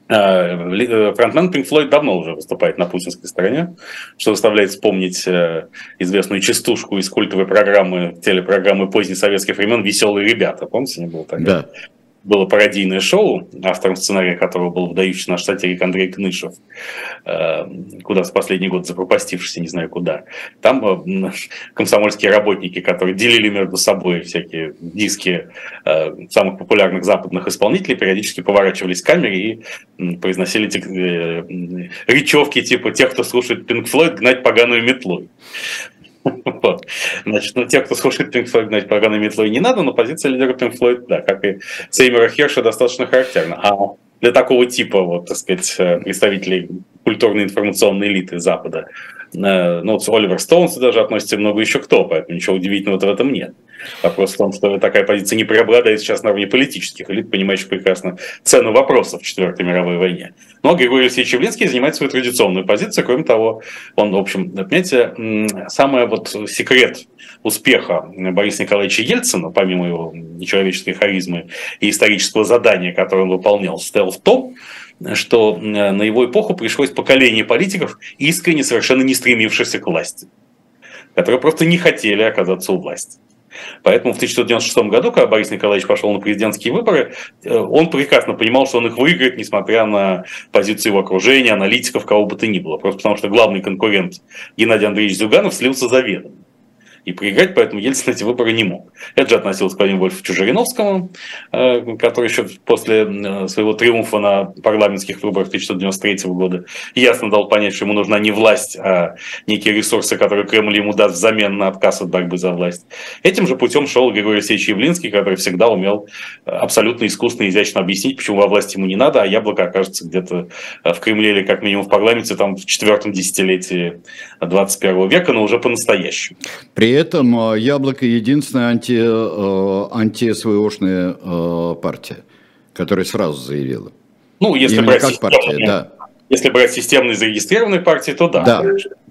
S2: фронтмен Pink Floyd давно уже выступает на путинской стороне, что заставляет вспомнить э, известную частушку из культовой программы, телепрограммы поздних советских времен «Веселые ребята». Помните, не было такое? Да было пародийное шоу, автором сценария которого был выдающий наш сатирик Андрей Кнышев, э, куда в последний год запропастившийся, не знаю куда. Там э, комсомольские работники, которые делили между собой всякие диски э, самых популярных западных исполнителей, периодически поворачивались к камере и произносили речевки типа «тех, кто слушает Pink Floyd, гнать поганую метлой». Вот. Значит, ну, те, кто слушает Pink Floyd, гнать поганой метлой не надо, но позиция лидера Pink Floyd, да, как и Сеймера Херша, достаточно характерна. А для такого типа, вот, так сказать, э, представителей культурной информационной элиты Запада, э, ну, вот Оливер Стоунс даже относится много еще кто, поэтому ничего удивительного в этом нет. Вопрос в том, что такая позиция не преобладает сейчас на уровне политических элит, понимающих прекрасно цену вопросов в Четвертой мировой войне. Но Григорий Алексеевич Явлинский занимает свою традиционную позицию. Кроме того, он, в общем, понимаете, самый вот секрет успеха Бориса Николаевича Ельцина, помимо его нечеловеческой харизмы и исторического задания, которое он выполнял, состоял в том, что на его эпоху пришлось поколение политиков, искренне совершенно не стремившихся к власти, которые просто не хотели оказаться у власти. Поэтому в 1996 году, когда Борис Николаевич пошел на президентские выборы, э, он прекрасно понимал, что он их выиграет, несмотря на позицию его окружения, аналитиков, кого бы то ни было. Просто потому что главный конкурент Геннадий Андреевич Зюганов слился заведомо и проиграть, поэтому Ельцин эти выборы не мог. Это же относилось к Владимиру Вольфовичу Жириновскому, э, который еще после э, своего триумфа на парламентских выборах 1993 года ясно дал понять, что ему нужна не власть, а некие ресурсы, которые Кремль ему даст взамен на отказ от борьбы за власть. Этим же путем шел Григорий Алексеевич Явлинский, который всегда умел абсолютно искусно и изящно объяснить, почему во власти ему не надо, а яблоко окажется где-то в Кремле или как минимум в парламенте там в четвертом десятилетии 21 века, но уже по-настоящему.
S1: При этом э, Яблоко единственная анти, э, антисвоошная э, партия, которая сразу заявила.
S2: Ну, если Именно брать как партия, да. Если брать системные зарегистрированные партии, то да.
S1: Да,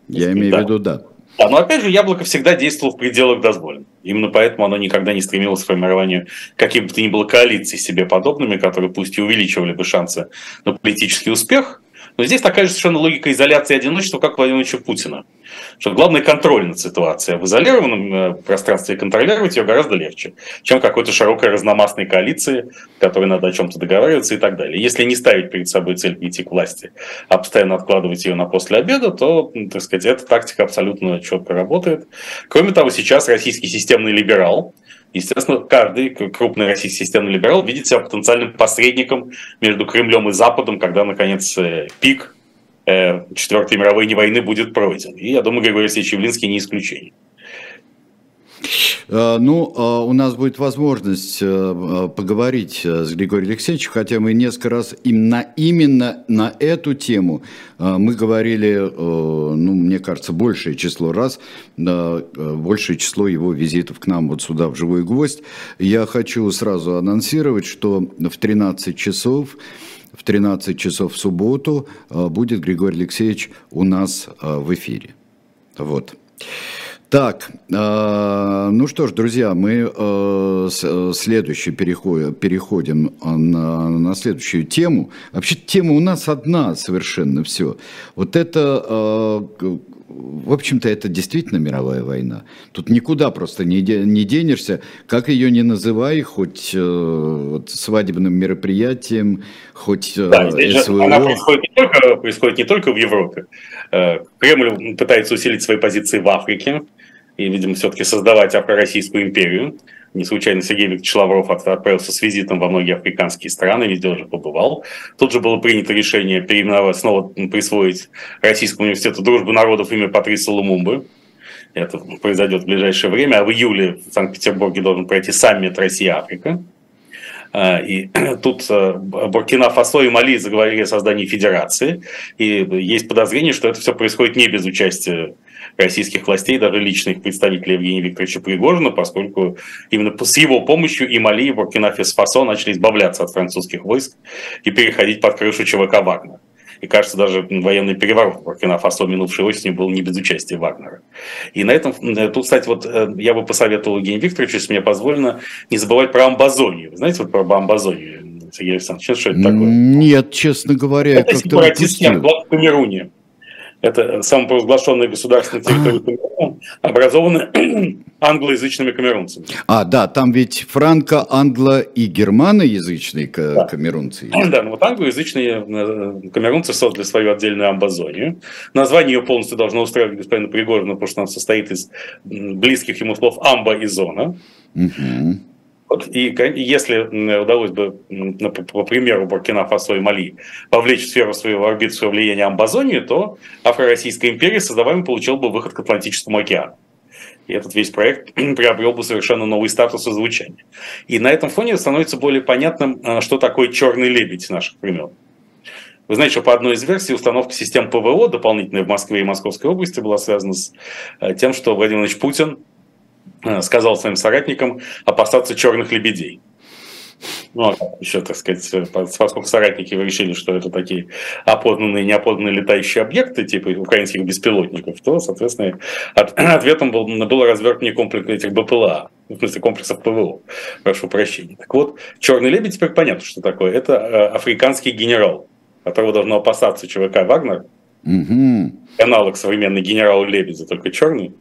S1: я имею да. в виду, да.
S2: Да, но опять же, Яблоко всегда действовало в пределах дозволенного. Именно поэтому оно никогда не стремилось к формированию каких бы то ни было коалиций себе подобными, которые пусть и увеличивали бы шансы на политический успех, но здесь такая же совершенно логика изоляции и одиночества, как у Владимира Путина. Что главный контроль над ситуацией. В изолированном э, пространстве контролировать ее гораздо легче, чем какой-то широкой разномастной коалиции, в которой надо о чем-то договариваться и так далее. Если не ставить перед собой цель идти к власти, а постоянно откладывать ее на после обеда, то, так сказать, эта тактика абсолютно четко работает. Кроме того, сейчас российский системный либерал, Естественно, каждый крупный российский системный либерал видит себя потенциальным посредником между Кремлем и Западом, когда, наконец, э, пик э, Четвертой мировой войны будет пройден. И я думаю, Григорий Алексеевич Явлинский не исключение.
S1: Э, ну, э, у нас будет возможность э, поговорить с Григорием Алексеевичем, хотя мы несколько раз именно, именно на эту тему мы говорили, ну, мне кажется, большее число раз, большее число его визитов к нам вот сюда, в «Живой гвоздь». Я хочу сразу анонсировать, что в 13 часов в 13 часов в субботу будет Григорий Алексеевич у нас в эфире. Вот. Так, э, ну что ж, друзья, мы э, э следующий переходим, переходим на, на следующую тему. Вообще тема у нас одна совершенно все. Вот это, э, в общем-то, это действительно мировая война. Тут никуда просто не, не денешься, как ее не называй, хоть э, вот, свадебным мероприятием, хоть э, да,
S2: СВО. Она происходит не, только, происходит не только в Европе. Э, Кремль пытается усилить свои позиции в Африке и, видимо, все-таки создавать Афро-Российскую империю. Не случайно Сергей Викторович Лавров отправился с визитом во многие африканские страны, везде уже побывал. Тут же было принято решение переименовать, снова присвоить Российскому университету дружбы народов имя Патриса Лумумбы. Это произойдет в ближайшее время. А в июле в Санкт-Петербурге должен пройти саммит Россия-Африка. А, и тут э, Буркина Фасо и Мали заговорили о создании федерации. И есть подозрение, что это все происходит не без участия российских властей, даже личных представителей Евгения Викторовича Пригожина, поскольку именно с его помощью и Мали, и Буркина-Фасо начали избавляться от французских войск и переходить под крышу ЧВК Вагнера. И кажется, даже военный переворот в Буркина-Фасо минувшей осенью был не без участия Вагнера. И на этом, э, тут, кстати, вот э, я бы посоветовал Евгению Викторовичу, если мне позволено, не забывать про Амбазонию. знаете вот про Амбазонию, Сергей Александрович, что это такое?
S1: Нет, честно говоря,
S2: это сепаратистский анклав в Камеруне это самопровозглашенное государство на территории Камеруна, образованы англоязычными камерунцами.
S1: А, да, там ведь франко, англо и германоязычные да. камерунцы.
S2: Есть. Да, ну вот англоязычные э, камерунцы создали свою отдельную амбазонию. Название ее полностью должно устраивать господина Пригожина, потому что она состоит из близких ему слов амба и зона. Угу. Вот, и если удалось бы, по примеру Буркина Фасо и Мали, повлечь в сферу своего орбиты своего влияния Амбазонию, то Афро-Российская империя, создаваемая, получила бы выход к Атлантическому океану. И этот весь проект приобрел бы совершенно новый статус и звучание. И на этом фоне становится более понятным, э, что такое черный лебедь наших времен. Вы знаете, что по одной из версий установка систем ПВО дополнительной в Москве и Московской области была связана с э, тем, что Владимир Владимирович Путин сказал своим соратникам опасаться черных лебедей. Ну, а еще, так сказать, э, поскольку соратники решили, что это такие опознанные и неопознанные летающие объекты, типа украинских беспилотников, то, соответственно, от, ответом был, был развернутый комплекс этих БПЛА, в смысле комплексов ПВО, прошу прощения. Так вот, черный лебедь теперь понятно, что такое. Это э, африканский генерал, которого должно опасаться ЧВК «Вагнер», угу. аналог современный генерал Лебедя, только черный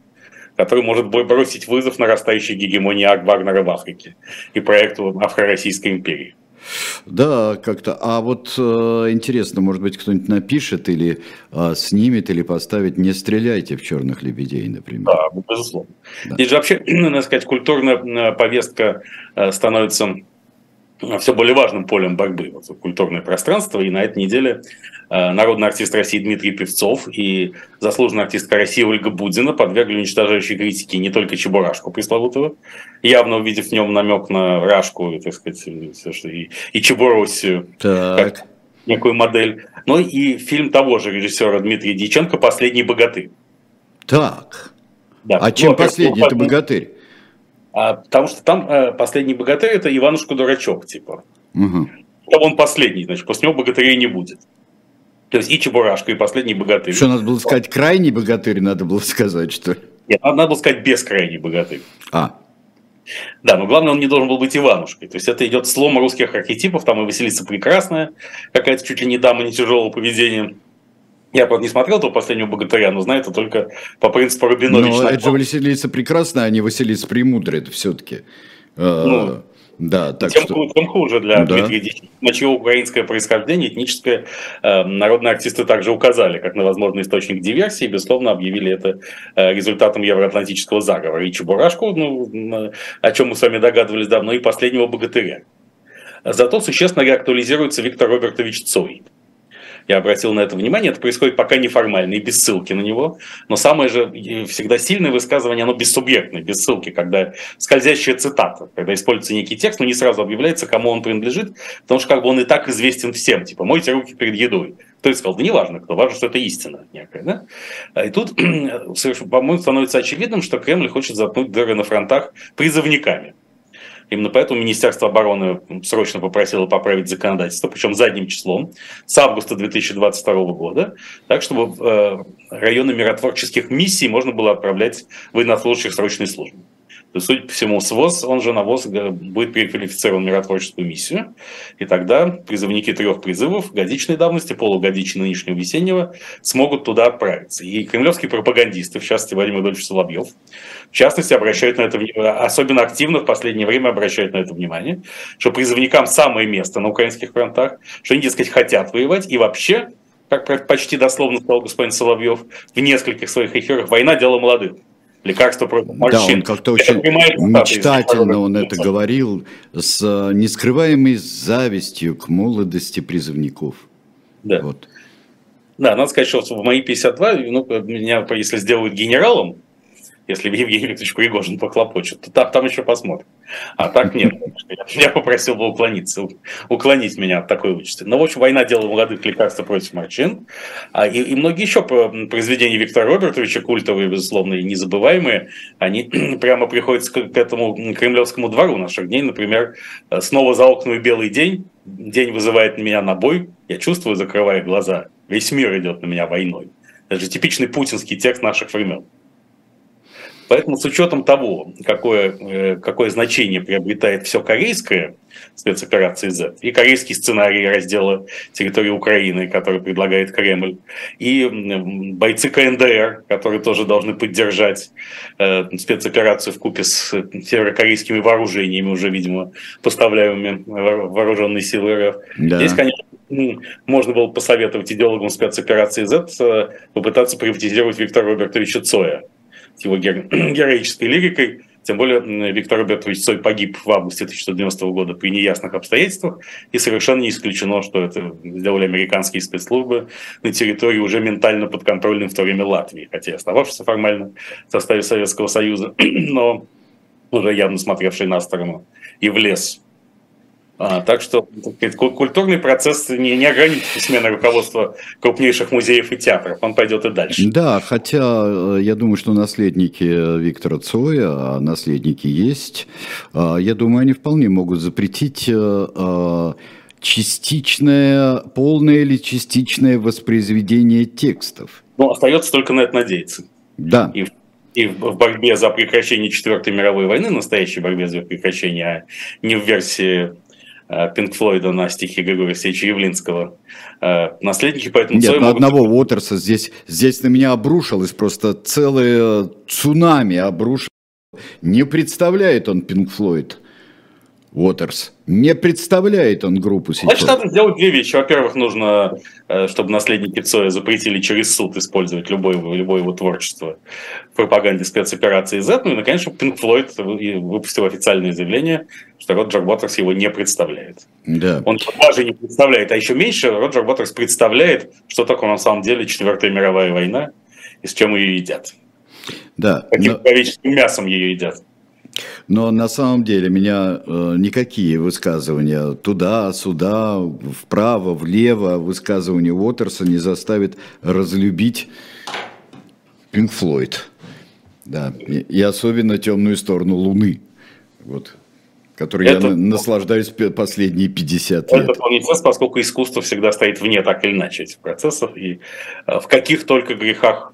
S2: который может бросить вызов нарастающей гегемонии Вагнера в Африке и проекту Афро-Российской империи.
S1: Да, как-то. А вот э, интересно, может быть, кто-нибудь напишет или э, снимет, или поставит «Не стреляйте в черных лебедей», например.
S2: Да, безусловно. Да. Здесь же вообще, надо сказать, культурная э, повестка э, становится все более важным полем борьбы вот, культурное пространство. И на этой неделе э, народный артист России Дмитрий Певцов и заслуженная артистка России Ольга Будина подвергли уничтожающей критике не только Чебурашку пресловутого, явно увидев в нем намек на Рашку, так сказать, и, и Чебуросию, как некую модель, но и фильм того же режиссера Дмитрия Дьяченко «Последний богатырь».
S1: Так. Да. А чем ну, последний это богатырь?
S2: А, потому что там э, последний богатырь это Иванушка дурачок, типа. Угу. Он последний, значит, после него богатырей не будет. То есть и Чебурашка, и последний богатырь.
S1: Что надо было сказать, крайний богатырь, надо было сказать, что
S2: Нет, надо было сказать бескрайний богатырь.
S1: А.
S2: Да, но главное, он не должен был быть Иванушкой. То есть это идет слом русских архетипов, там и Василиса Прекрасная, какая-то чуть ли не дама не тяжелого поведения. Я, правда, не смотрел этого последнего богатыря, но знаю это только по принципу Рубиновича.
S1: Но это же Василиса прекрасная, а не Василиса премудрая, это все-таки. Э, ну, да,
S2: так тем, что... тем хуже для да. Дмитрия Дичи, на чье украинское происхождение этническое э, народные артисты также указали, как на возможный источник диверсии, безусловно, объявили это э, результатом евроатлантического заговора. И Чебурашку, ну, о чем мы с вами догадывались давно, и последнего богатыря. Зато существенно реактуализируется Виктор Робертович Цой я обратил на это внимание, это происходит пока неформально и без ссылки на него, но самое же всегда сильное высказывание, оно бессубъектное, без ссылки, когда скользящая цитата, когда используется некий текст, но не сразу объявляется, кому он принадлежит, потому что как бы он и так известен всем, типа «мойте руки перед едой». Кто это сказал? Да неважно кто, важно, что это истина некая. Да? И тут, по-моему, становится очевидным, что Кремль хочет заткнуть дыры на фронтах призывниками. Именно поэтому Министерство обороны срочно попросило поправить законодательство, причем задним числом, с августа 2022 года, так чтобы в э, районы миротворческих миссий можно было отправлять военнослужащих срочной службы то, судя по всему, СВОЗ, он же на ВОЗ будет переквалифицирован в миротворческую миссию, и тогда призывники трех призывов, годичной давности, полугодичной нынешнего весеннего, смогут туда отправиться. И кремлевские пропагандисты, в частности, Владимир Владимирович Соловьев, в частности, обращают на это особенно активно в последнее время обращают на это внимание, что призывникам самое место на украинских фронтах, что они, дескать, хотят воевать, и вообще, как почти дословно сказал господин Соловьев в нескольких своих эфирах, война – дело молодых лекарства против
S1: морщин. Да, он как-то очень мечтательно он это говорил, с э, нескрываемой завистью к молодости призывников.
S2: Да. Вот. Да, надо сказать, что в мои 52, ну, меня, если сделают генералом, если Евгений Викторович Пригожин похлопочет, то там, там еще посмотрим. А так нет. Я попросил бы уклониться, уклонить меня от такой участи. Но, в общем, война делала молодых лекарств против морчин. А, и, и многие еще произведения Виктора Робертовича, культовые, безусловно, и незабываемые, они прямо приходят к, к этому кремлевскому двору наших дней. Например, «Снова за окнами белый день». День вызывает меня на бой. Я чувствую, закрывая глаза. Весь мир идет на меня войной. Это же типичный путинский текст наших времен. Поэтому с учетом того, какое, э, какое значение приобретает все корейское спецоперации Z, и корейский сценарий раздела территории Украины, который предлагает Кремль, и бойцы КНДР, которые тоже должны поддержать э, спецоперацию в купе с северокорейскими вооружениями, уже, видимо, поставляемыми вооруженные силы РФ. Да. Здесь, конечно, можно было посоветовать идеологам спецоперации Z э, попытаться приватизировать Виктора Робертовича Цоя его героической лирикой. Тем более Виктор Робертович Цой погиб в августе 1990 года при неясных обстоятельствах, и совершенно не исключено, что это сделали американские спецслужбы на территории уже ментально подконтрольной в то время Латвии, хотя и остававшейся формально в составе Советского Союза, но уже явно смотревший на сторону и в лес а, так что сказать, культурный процесс не, не ограничится сменой руководства крупнейших музеев и театров, он пойдет и дальше.
S1: Да, хотя э, я думаю, что наследники Виктора Цоя, а наследники есть, я думаю, они вполне могут запретить э, частичное, полное или частичное воспроизведение текстов.
S2: Ну, остается только на это надеяться.
S1: Да.
S2: И и в борьбе за прекращение Четвертой мировой войны, настоящей борьбе за прекращение, а не в версии Пинк Флойда на стихи Григория Алексеевича Явлинского. Э, наследники поэтому...
S1: Нет, на могут... одного Уотерса здесь, здесь на меня обрушилось просто целое цунами обрушилось. Не представляет он Пинк Флойд. Уотерс. Не представляет он группу сейчас.
S2: Значит, надо сделать две вещи. Во-первых, нужно, э, чтобы наследники Цоя запретили через суд использовать любое, любое его творчество в пропаганде спецоперации Z. Ну и, наконец, чтобы Пинк Флойд выпустил официальное заявление, что Роджер Уотерс его не представляет.
S1: Да.
S2: Он даже не представляет, а еще меньше Роджер Уотерс представляет, что такое на самом деле Четвертая мировая война и с чем ее едят.
S1: Да.
S2: Каким но... мясом ее едят.
S1: Но на самом деле меня э, никакие высказывания туда, сюда, вправо, влево, высказывания Уотерса не заставит разлюбить Пинк Флойд. Да. И, особенно темную сторону Луны. Вот который это, я наслаждаюсь последние 50 лет.
S2: Это полнецес, поскольку искусство всегда стоит вне так или иначе этих процессов, и э, в каких только грехах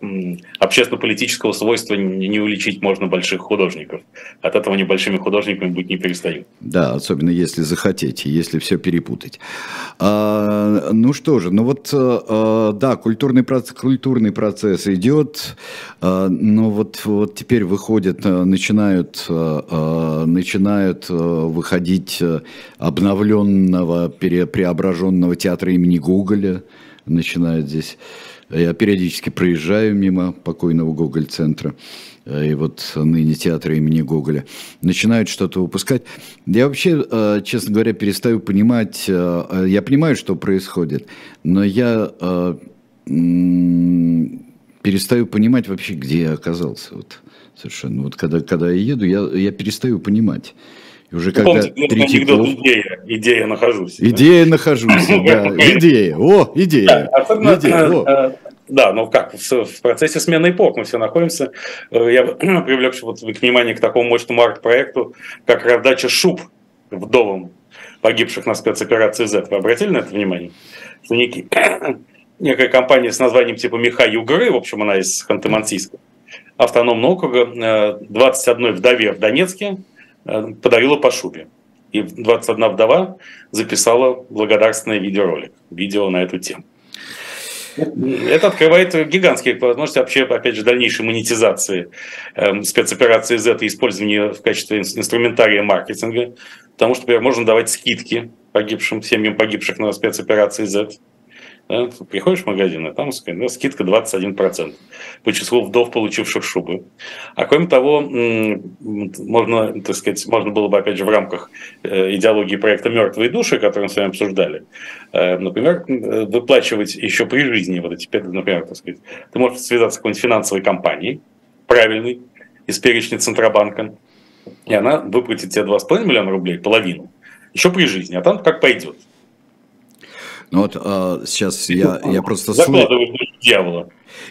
S2: общественно-политического свойства не уличить можно больших художников. От этого небольшими художниками быть не перестают.
S1: Да, особенно если захотите, если все перепутать. А, ну что же, ну вот, а, да, культурный процесс, культурный процесс идет, а, но вот, вот теперь выходят, начинают, а, начинают выходить э, обновленного, преображенного театра имени Гоголя, начинает здесь. Я периодически проезжаю мимо покойного Гоголь-центра э, и вот ныне театра имени Гоголя, начинают что-то выпускать. Я вообще, э, честно говоря, перестаю понимать, я понимаю, что происходит, но я перестаю понимать вообще, где я оказался. Вот, совершенно. Вот когда, когда я еду, я, я перестаю понимать.
S2: И уже когда помните, Третьяков... анекдот «Идея», «Идея нахожусь».
S1: «Идея да? нахожусь», да, идея, о, идея. Да, идея,
S2: о. Э, да, но как, в, процессе смены эпох мы все находимся. Э, я привлек вот внимание к такому мощному арт-проекту, как раздача шуб вдовам погибших на спецоперации Z. Вы обратили на это внимание? Что некий, некая компания с названием типа Миха Югры, в общем, она из Ханты-Мансийска, автономного округа, 21 э, вдове в Донецке, подарила по шубе. И 21 вдова записала благодарственный видеоролик, видео на эту тему. Это открывает гигантские возможности вообще, опять же, дальнейшей монетизации э, спецоперации Z и использования в качестве инструментария маркетинга, потому что, например, можно давать скидки погибшим, семьям погибших на спецоперации Z. Да? Приходишь в магазин, а там да, скидка 21% по числу вдов, получивших шубы. А кроме того, можно, так сказать, можно было бы, опять же, в рамках э, идеологии проекта «Мертвые души», который мы с вами обсуждали, э, например, выплачивать еще при жизни вот эти, например, так сказать, ты можешь связаться с какой-нибудь финансовой компанией, правильной, из перечня Центробанка, и она выплатит тебе 2,5 миллиона рублей, половину, еще при жизни, а там как пойдет.
S1: Ну вот а, сейчас я, я просто... Закладывай
S2: дьявола.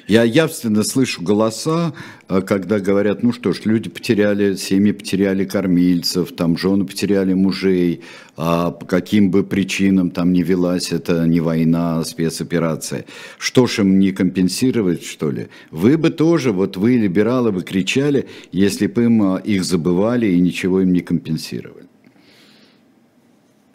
S1: Я явственно слышу голоса, э, когда говорят, ну что ж, люди потеряли, семьи потеряли кормильцев, там жены потеряли мужей, а по каким бы причинам там не велась это не война, а спецоперация. Что ж им не компенсировать, что ли? Вы бы тоже, вот вы, либералы, вы кричали, если бы им э, их забывали и ничего им не компенсировали.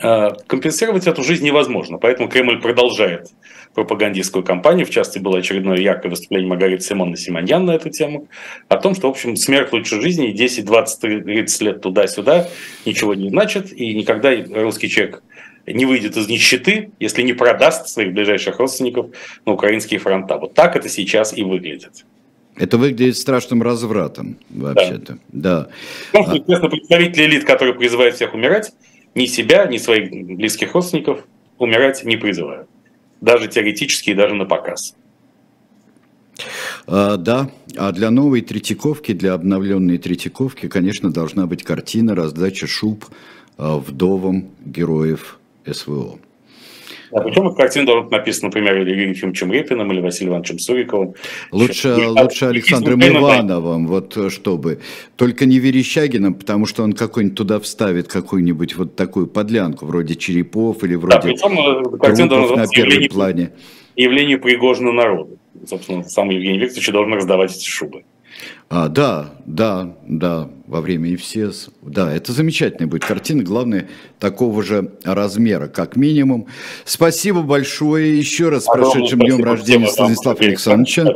S2: Э, компенсировать эту жизнь невозможно, поэтому Кремль продолжает пропагандистскую кампанию. В частности, было очередное яркое выступление Маргариты Симона Симоньян на эту тему. О том, что, в общем, смерть лучше жизни, 10, 20, 30 лет туда-сюда ничего не значит. И никогда русский человек не выйдет из нищеты, если не продаст своих ближайших родственников на украинские фронта. Вот так это сейчас и выглядит.
S1: Это выглядит страшным развратом, вообще-то. Да.
S2: да. Ну, естественно, представители элит, которые призывают всех умирать, ни себя, ни своих близких родственников умирать не призывают даже теоретически и даже на показ.
S1: А, да, а для новой Третьяковки, для обновленной Третьяковки, конечно, должна быть картина раздачи шуб а, вдовам героев СВО.
S2: А причем эта картина должна быть написана, например, или Юрием Ефимовичем Репиным, или Василием Ивановичем Суриковым.
S1: Лучше, Еще, лучше Александром Ивановым, вот чтобы. Только не Верещагиным, потому что он какой-нибудь туда вставит какую-нибудь вот такую подлянку, вроде черепов или вроде да, причем, э, картина
S2: трупов на первом плане. Явление Пригожина народу. Собственно, сам Евгений Викторович должен раздавать эти шубы.
S1: А, да, да, да, во время ИФСЕС. Да, это замечательная будет картина, главное, такого же размера, как минимум. Спасибо большое еще раз с прошедшим днем рождения Станислава Александровича.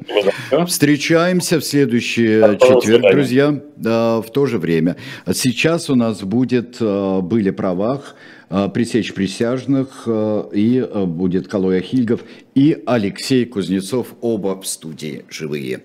S1: Встречаемся в следующий четверг, друзья, да, в то же время. Сейчас у нас будет а, «Были правах», а, пресечь присяжных, а, и будет Калоя Хильгов и Алексей Кузнецов, оба в студии живые.